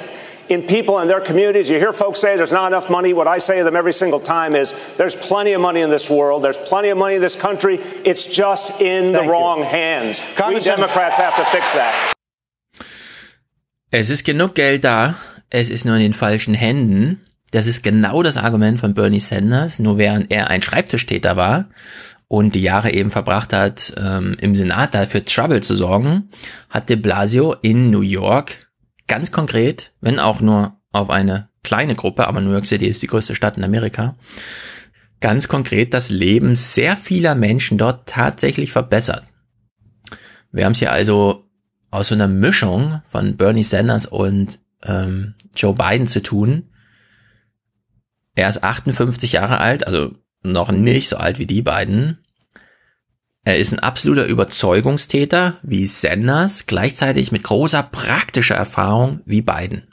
Speaker 24: in people and their communities, you hear folks say there's not enough money. What I say to them every single time is there's plenty of money in this world. There's plenty of money in this country. It's just in the wrong hands. We Democrats have to fix that.
Speaker 2: Es ist genug Geld da, es ist nur in den falschen Händen. Das ist genau das Argument von Bernie Sanders, nur während er ein Schreibtischtäter war und die Jahre eben verbracht hat, ähm, im Senat dafür Trouble zu sorgen, hat de Blasio in New York ganz konkret, wenn auch nur auf eine kleine Gruppe, aber New York City ist die größte Stadt in Amerika, ganz konkret das Leben sehr vieler Menschen dort tatsächlich verbessert. Wir haben es hier also aus so einer Mischung von Bernie Sanders und ähm, Joe Biden zu tun. Er ist 58 Jahre alt, also noch nicht so alt wie die beiden. Er ist ein absoluter Überzeugungstäter wie Sanders, gleichzeitig mit großer praktischer Erfahrung wie Biden.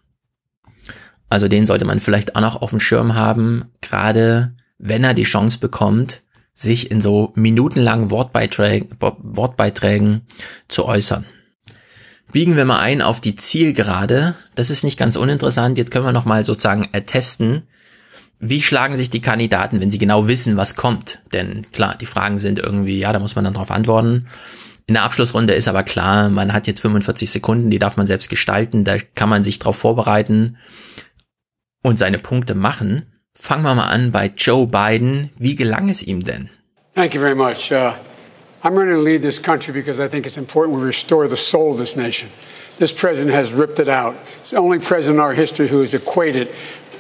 Speaker 2: Also den sollte man vielleicht auch noch auf dem Schirm haben, gerade wenn er die Chance bekommt, sich in so minutenlangen Wortbeiträgen, Wortbeiträgen zu äußern. Biegen wir mal ein auf die Zielgerade. Das ist nicht ganz uninteressant. Jetzt können wir noch mal sozusagen ertesten, wie schlagen sich die Kandidaten, wenn sie genau wissen, was kommt? Denn klar, die Fragen sind irgendwie, ja, da muss man dann drauf antworten. In der Abschlussrunde ist aber klar, man hat jetzt 45 Sekunden, die darf man selbst gestalten, da kann man sich drauf vorbereiten und seine Punkte machen. Fangen wir mal an bei Joe Biden. Wie gelang es ihm denn?
Speaker 6: Thank you very much. Uh, I'm running to lead this country because I think it's important we restore the soul of this nation. This president has ripped it out. It's the only president in our history who has equated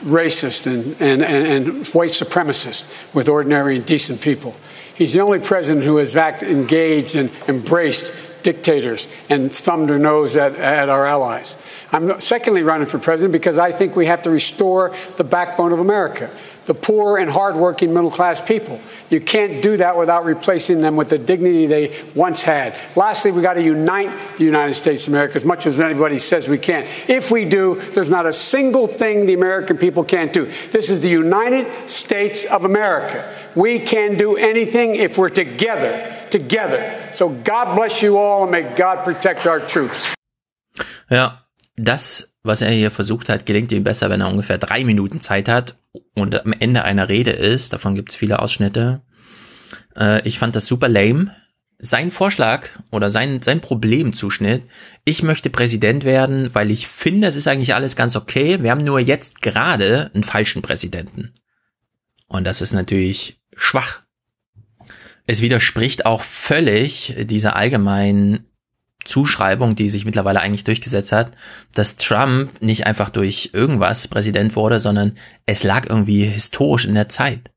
Speaker 6: racist and, and, and, and white supremacist with ordinary and decent people. He's the only president who has act, engaged and embraced dictators and thumbed their nose at, at our allies. I'm secondly running for president because I think we have to restore the backbone of America the poor and hardworking middle class people. You can't do that without replacing them with the dignity they once had. Lastly, we got to unite the United States of America as much as anybody says we can. If we do, there's not a single thing the American people can't do. This is the United States of America. We can do anything if we're together, together. So God bless you all and may God protect our troops.
Speaker 2: Yeah, das was er hier versucht hat, gelingt ihm besser, wenn er ungefähr drei Minuten Zeit hat und am Ende einer Rede ist. Davon gibt es viele Ausschnitte. Äh, ich fand das super lame. Sein Vorschlag oder sein, sein Problemzuschnitt, ich möchte Präsident werden, weil ich finde, es ist eigentlich alles ganz okay. Wir haben nur jetzt gerade einen falschen Präsidenten. Und das ist natürlich schwach. Es widerspricht auch völlig dieser allgemeinen Zuschreibung, die sich mittlerweile eigentlich durchgesetzt hat, dass Trump nicht einfach durch irgendwas Präsident wurde, sondern es lag irgendwie historisch in der Zeit.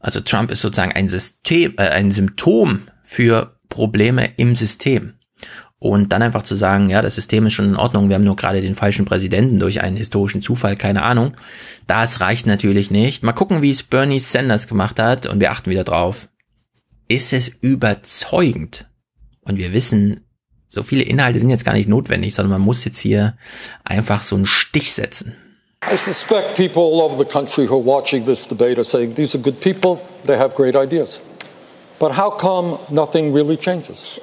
Speaker 2: Also Trump ist sozusagen ein System, äh, ein Symptom für Probleme im System. Und dann einfach zu sagen, ja, das System ist schon in Ordnung, wir haben nur gerade den falschen Präsidenten durch einen historischen Zufall, keine Ahnung. Das reicht natürlich nicht. Mal gucken, wie es Bernie Sanders gemacht hat und wir achten wieder drauf. Ist es überzeugend? Und wir wissen, so viele Inhalte sind jetzt gar nicht notwendig, sondern man muss jetzt hier einfach so einen Stich setzen.
Speaker 16: I suspect people all over the country who are watching this debate are saying these are good people, they have great ideas. But how come nothing really changes?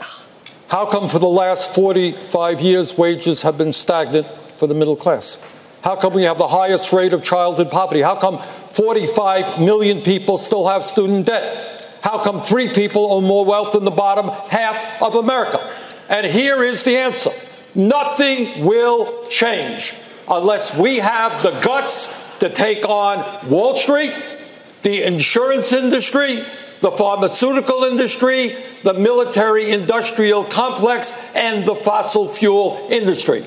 Speaker 16: How come for the last 45 years wages have been stagnant for the middle class? How come we have the highest rate of childhood poverty? How come 45 million people still have student debt? How come three people own more wealth than the bottom half of America? And here is the answer nothing will change unless we have the guts to take on Wall Street, the insurance industry, the pharmaceutical industry, the military industrial complex, and the fossil fuel industry.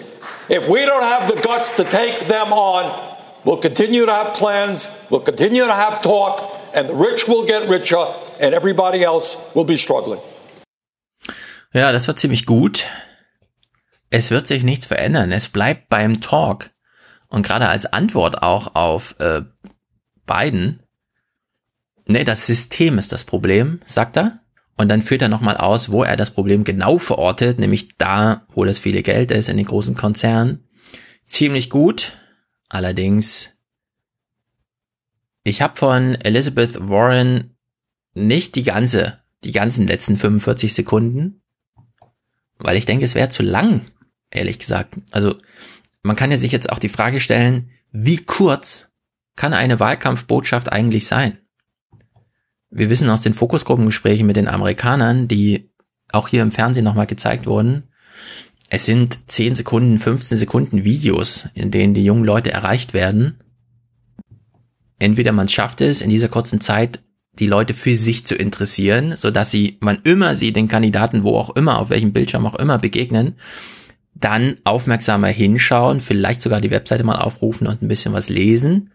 Speaker 16: If we don't have the guts to take them on, we'll continue to have plans, we'll continue to have talk, and the rich will get richer, and everybody else will be struggling.
Speaker 2: Ja, das war ziemlich gut. Es wird sich nichts verändern. Es bleibt beim Talk. Und gerade als Antwort auch auf äh, Biden, nee, das System ist das Problem, sagt er. Und dann führt er nochmal aus, wo er das Problem genau verortet, nämlich da, wo das viele Geld ist, in den großen Konzernen. Ziemlich gut. Allerdings, ich habe von Elizabeth Warren nicht die ganze, die ganzen letzten 45 Sekunden, weil ich denke, es wäre zu lang, ehrlich gesagt. Also man kann ja sich jetzt auch die Frage stellen, wie kurz kann eine Wahlkampfbotschaft eigentlich sein? Wir wissen aus den Fokusgruppengesprächen mit den Amerikanern, die auch hier im Fernsehen nochmal gezeigt wurden, es sind 10 Sekunden, 15 Sekunden Videos, in denen die jungen Leute erreicht werden. Entweder man schafft es, in dieser kurzen Zeit die Leute für sich zu interessieren, so dass sie, man immer sie den Kandidaten, wo auch immer, auf welchem Bildschirm auch immer begegnen, dann aufmerksamer hinschauen, vielleicht sogar die Webseite mal aufrufen und ein bisschen was lesen.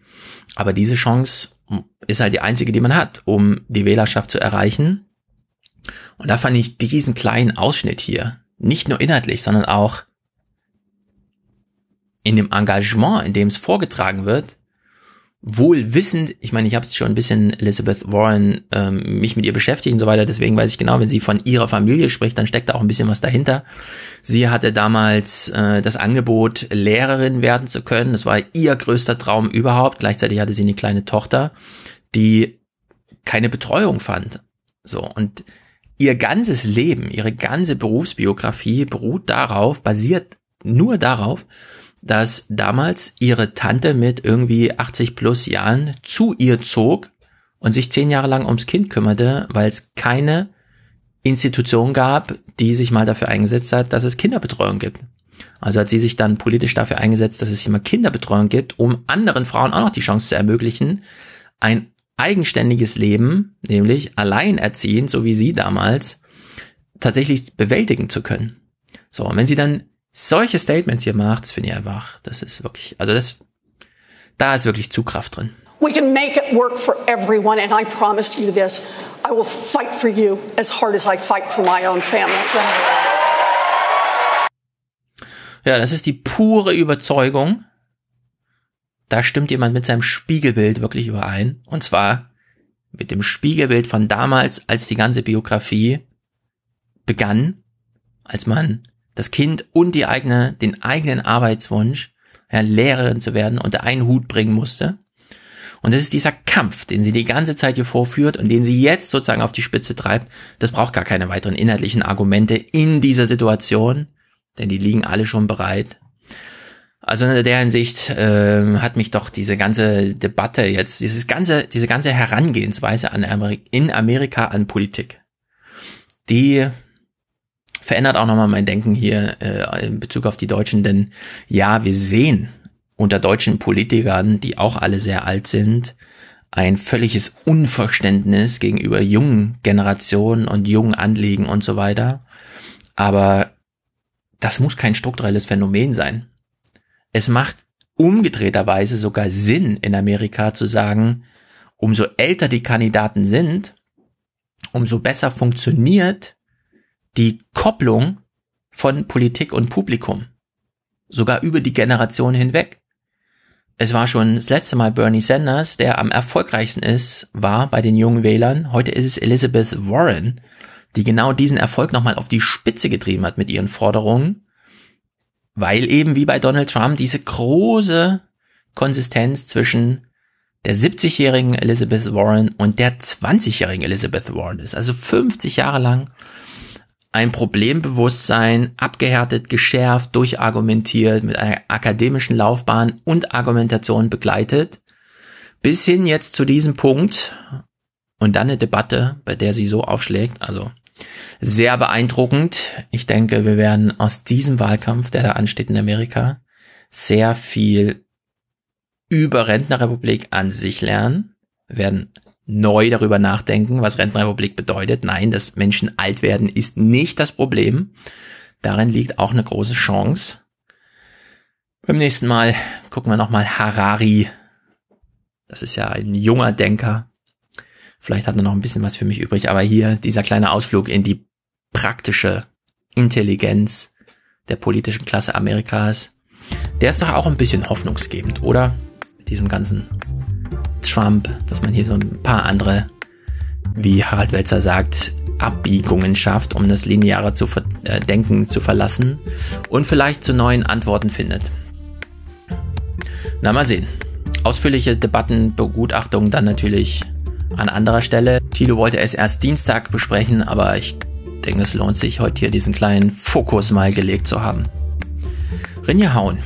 Speaker 2: Aber diese Chance ist halt die einzige, die man hat, um die Wählerschaft zu erreichen. Und da fand ich diesen kleinen Ausschnitt hier, nicht nur inhaltlich, sondern auch in dem Engagement, in dem es vorgetragen wird, wohl wissend, ich meine, ich habe schon ein bisschen Elizabeth Warren ähm, mich mit ihr beschäftigt und so weiter, deswegen weiß ich genau, wenn sie von ihrer Familie spricht, dann steckt da auch ein bisschen was dahinter. Sie hatte damals äh, das Angebot, Lehrerin werden zu können. Das war ihr größter Traum überhaupt. Gleichzeitig hatte sie eine kleine Tochter, die keine Betreuung fand. So und ihr ganzes Leben, ihre ganze Berufsbiografie beruht darauf, basiert nur darauf, dass damals ihre Tante mit irgendwie 80 plus Jahren zu ihr zog und sich zehn Jahre lang ums Kind kümmerte, weil es keine Institution gab, die sich mal dafür eingesetzt hat, dass es Kinderbetreuung gibt. Also hat sie sich dann politisch dafür eingesetzt, dass es mal Kinderbetreuung gibt, um anderen Frauen auch noch die Chance zu ermöglichen, ein eigenständiges Leben, nämlich alleinerziehend, so wie sie damals, tatsächlich bewältigen zu können. So, und wenn sie dann solche Statements hier macht, das finde ich einfach, das ist wirklich, also das, da ist wirklich Zugkraft drin.
Speaker 12: We can make it work for everyone, and I promise you this I will fight for you as hard as I fight for my own family.
Speaker 2: Ja, das ist die pure Überzeugung. Da stimmt jemand mit seinem Spiegelbild wirklich überein. Und zwar mit dem Spiegelbild von damals, als die ganze Biografie begann, als man das Kind und die eigene, den eigenen Arbeitswunsch, ja, Lehrerin zu werden, unter einen Hut bringen musste. Und das ist dieser Kampf, den sie die ganze Zeit hier vorführt und den sie jetzt sozusagen auf die Spitze treibt. Das braucht gar keine weiteren inhaltlichen Argumente in dieser Situation, denn die liegen alle schon bereit. Also in der Hinsicht äh, hat mich doch diese ganze Debatte jetzt, dieses ganze, diese ganze Herangehensweise an Amerik in Amerika an Politik, die verändert auch nochmal mein Denken hier äh, in Bezug auf die Deutschen, denn ja, wir sehen unter deutschen Politikern, die auch alle sehr alt sind, ein völliges Unverständnis gegenüber jungen Generationen und jungen Anliegen und so weiter. Aber das muss kein strukturelles Phänomen sein. Es macht umgedrehterweise sogar Sinn in Amerika zu sagen, umso älter die Kandidaten sind, umso besser funktioniert die Kopplung von Politik und Publikum. Sogar über die Generation hinweg. Es war schon das letzte Mal Bernie Sanders, der am erfolgreichsten ist, war bei den jungen Wählern. Heute ist es Elizabeth Warren, die genau diesen Erfolg nochmal auf die Spitze getrieben hat mit ihren Forderungen, weil eben wie bei Donald Trump diese große Konsistenz zwischen der 70-jährigen Elizabeth Warren und der 20-jährigen Elizabeth Warren ist. Also 50 Jahre lang ein Problembewusstsein abgehärtet, geschärft, durchargumentiert, mit einer akademischen Laufbahn und Argumentation begleitet, bis hin jetzt zu diesem Punkt und dann eine Debatte, bei der sie so aufschlägt. Also sehr beeindruckend. Ich denke, wir werden aus diesem Wahlkampf, der da ansteht in Amerika, sehr viel über Rentnerrepublik an sich lernen. Wir werden neu darüber nachdenken, was Rentenrepublik bedeutet. Nein, dass Menschen alt werden ist nicht das Problem. Darin liegt auch eine große Chance. Beim nächsten Mal gucken wir nochmal Harari. Das ist ja ein junger Denker. Vielleicht hat er noch ein bisschen was für mich übrig, aber hier dieser kleine Ausflug in die praktische Intelligenz der politischen Klasse Amerikas, der ist doch auch ein bisschen hoffnungsgebend, oder? Mit diesem ganzen Trump, dass man hier so ein paar andere, wie Harald Welzer sagt, Abbiegungen schafft, um das lineare zu äh, Denken zu verlassen und vielleicht zu neuen Antworten findet. Na, mal sehen. Ausführliche Debatten, Begutachtungen dann natürlich an anderer Stelle. Thilo wollte es erst Dienstag besprechen, aber ich denke, es lohnt sich, heute hier diesen kleinen Fokus mal gelegt zu haben. Rinja Hauen